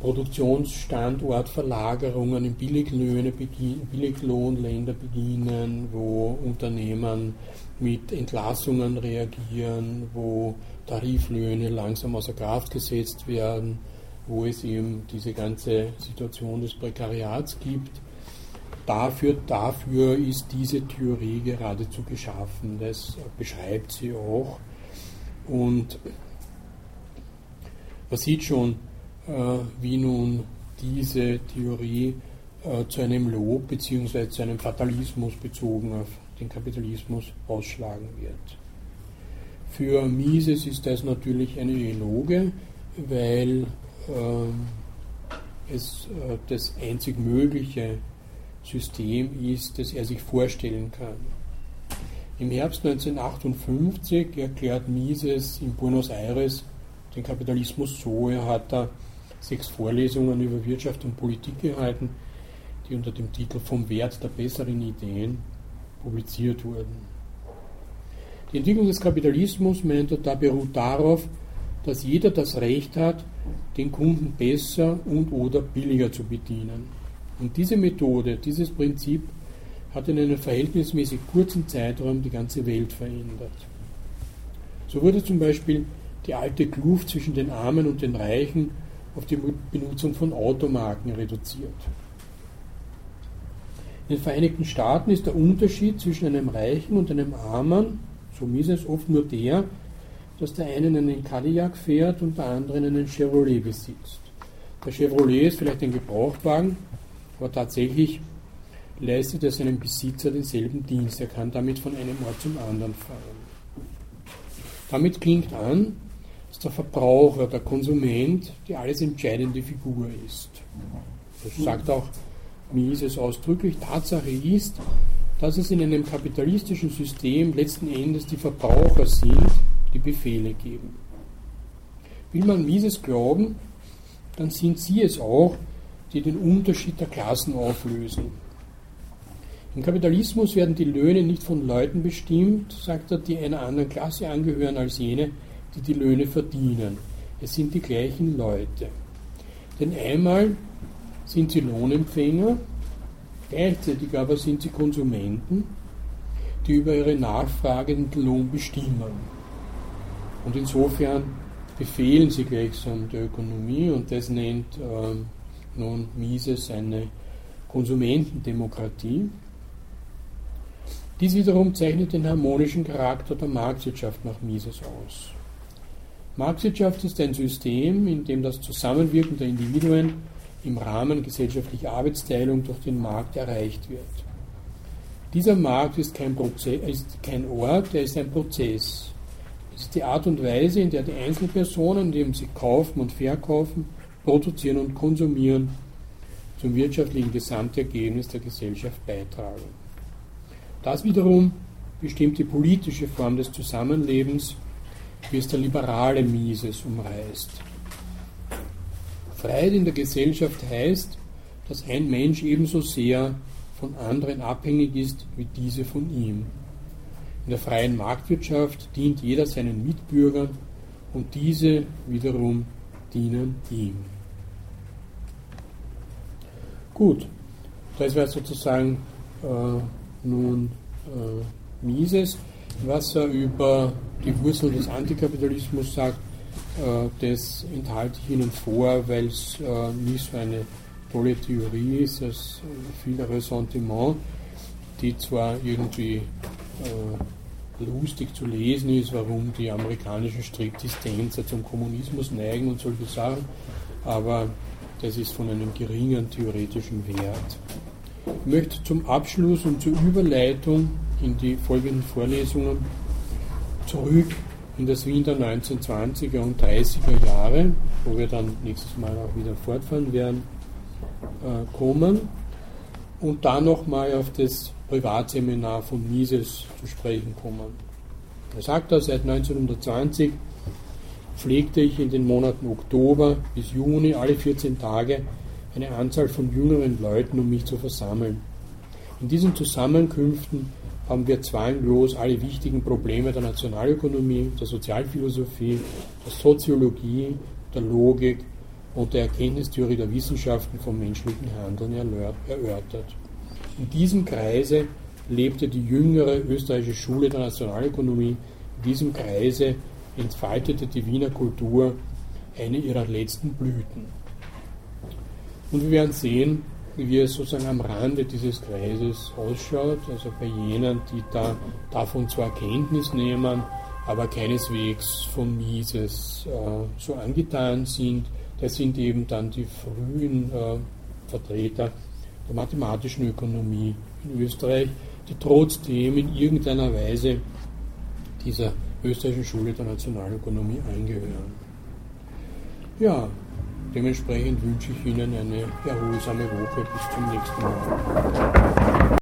S1: Produktionsstandortverlagerungen in Billiglöhne beginn, Billiglohnländer beginnen, wo Unternehmen mit Entlassungen reagieren, wo Tariflöhne langsam außer Kraft gesetzt werden, wo es eben diese ganze Situation des Prekariats gibt. Dafür, dafür ist diese Theorie geradezu geschaffen. Das beschreibt sie auch. Und man sieht schon, äh, wie nun diese Theorie äh, zu einem Lob bzw. zu einem Fatalismus bezogen auf den Kapitalismus ausschlagen wird. Für Mises ist das natürlich eine Eloge, weil äh, es äh, das einzig mögliche System ist, das er sich vorstellen kann. Im Herbst 1958 erklärt Mises in Buenos Aires den Kapitalismus so, er hat da sechs Vorlesungen über Wirtschaft und Politik gehalten, die unter dem Titel Vom Wert der besseren Ideen publiziert wurden. Die Entwicklung des Kapitalismus, meint er, da beruht darauf, dass jeder das Recht hat, den Kunden besser und oder billiger zu bedienen. Und diese Methode, dieses Prinzip hat in einem verhältnismäßig kurzen Zeitraum die ganze Welt verändert. So wurde zum Beispiel die alte Kluft zwischen den Armen und den Reichen auf die Benutzung von Automarken reduziert. In den Vereinigten Staaten ist der Unterschied zwischen einem Reichen und einem Armen, so ist es oft nur der, dass der eine einen Cadillac fährt und der andere einen Chevrolet besitzt. Der Chevrolet ist vielleicht ein Gebrauchtwagen, aber tatsächlich leistet er seinem Besitzer denselben Dienst. Er kann damit von einem Ort zum anderen fahren. Damit klingt an, dass der Verbraucher, der Konsument, die alles entscheidende Figur ist. Das sagt auch Mises ausdrücklich. Tatsache ist, dass es in einem kapitalistischen System letzten Endes die Verbraucher sind, die Befehle geben. Will man Mises glauben, dann sind sie es auch, die den Unterschied der Klassen auflösen. Im Kapitalismus werden die Löhne nicht von Leuten bestimmt, sagt er, die einer anderen Klasse angehören als jene, die die Löhne verdienen. Es sind die gleichen Leute. Denn einmal sind sie Lohnempfänger, gleichzeitig aber sind sie Konsumenten, die über ihre Nachfrage den Lohn bestimmen. Und insofern befehlen sie gleichsam der Ökonomie und das nennt äh, nun Mises eine Konsumentendemokratie. Dies wiederum zeichnet den harmonischen Charakter der Marktwirtschaft nach Mises aus. Marktwirtschaft ist ein System, in dem das Zusammenwirken der Individuen im Rahmen gesellschaftlicher Arbeitsteilung durch den Markt erreicht wird. Dieser Markt ist kein, Proze ist kein Ort, er ist ein Prozess. Es ist die Art und Weise, in der die Einzelpersonen, indem sie kaufen und verkaufen, produzieren und konsumieren, zum wirtschaftlichen Gesamtergebnis der Gesellschaft beitragen. Das wiederum bestimmt die politische Form des Zusammenlebens wie es der liberale Mises umreißt. Freiheit in der Gesellschaft heißt, dass ein Mensch ebenso sehr von anderen abhängig ist wie diese von ihm. In der freien Marktwirtschaft dient jeder seinen Mitbürgern und diese wiederum dienen ihm. Gut, das wäre sozusagen äh, nun äh, Mises was er über die Wurzeln des Antikapitalismus sagt, äh, das enthalte ich Ihnen vor, weil es äh, nicht so eine tolle Theorie ist, als viel Ressentiment, die zwar irgendwie äh, lustig zu lesen ist, warum die amerikanischen Striptease-Tänzer zum Kommunismus neigen und solche Sachen, aber das ist von einem geringen theoretischen Wert. Ich möchte zum Abschluss und zur Überleitung in die folgenden Vorlesungen zurück in das Wien der 1920er und 30er Jahre, wo wir dann nächstes Mal auch wieder fortfahren werden, äh, kommen und dann nochmal auf das Privatseminar von Mises zu sprechen kommen. Er sagt da, seit 1920 pflegte ich in den Monaten Oktober bis Juni alle 14 Tage eine Anzahl von jüngeren Leuten um mich zu versammeln. In diesen Zusammenkünften haben wir zwanglos alle wichtigen Probleme der Nationalökonomie, der Sozialphilosophie, der Soziologie, der Logik und der Erkenntnistheorie der Wissenschaften vom menschlichen Handeln erörtert. In diesem Kreise lebte die jüngere österreichische Schule der Nationalökonomie. In diesem Kreise entfaltete die Wiener Kultur eine ihrer letzten Blüten. Und wir werden sehen, wie es sozusagen am Rande dieses Kreises ausschaut, also bei jenen, die da davon zwar Kenntnis nehmen, aber keineswegs von Mises äh, so angetan sind. Das sind eben dann die frühen äh, Vertreter der mathematischen Ökonomie in Österreich, die trotzdem in irgendeiner Weise dieser österreichischen Schule der Nationalökonomie angehören. Ja, Dementsprechend wünsche ich Ihnen eine erholsame Woche. Bis zum nächsten Mal.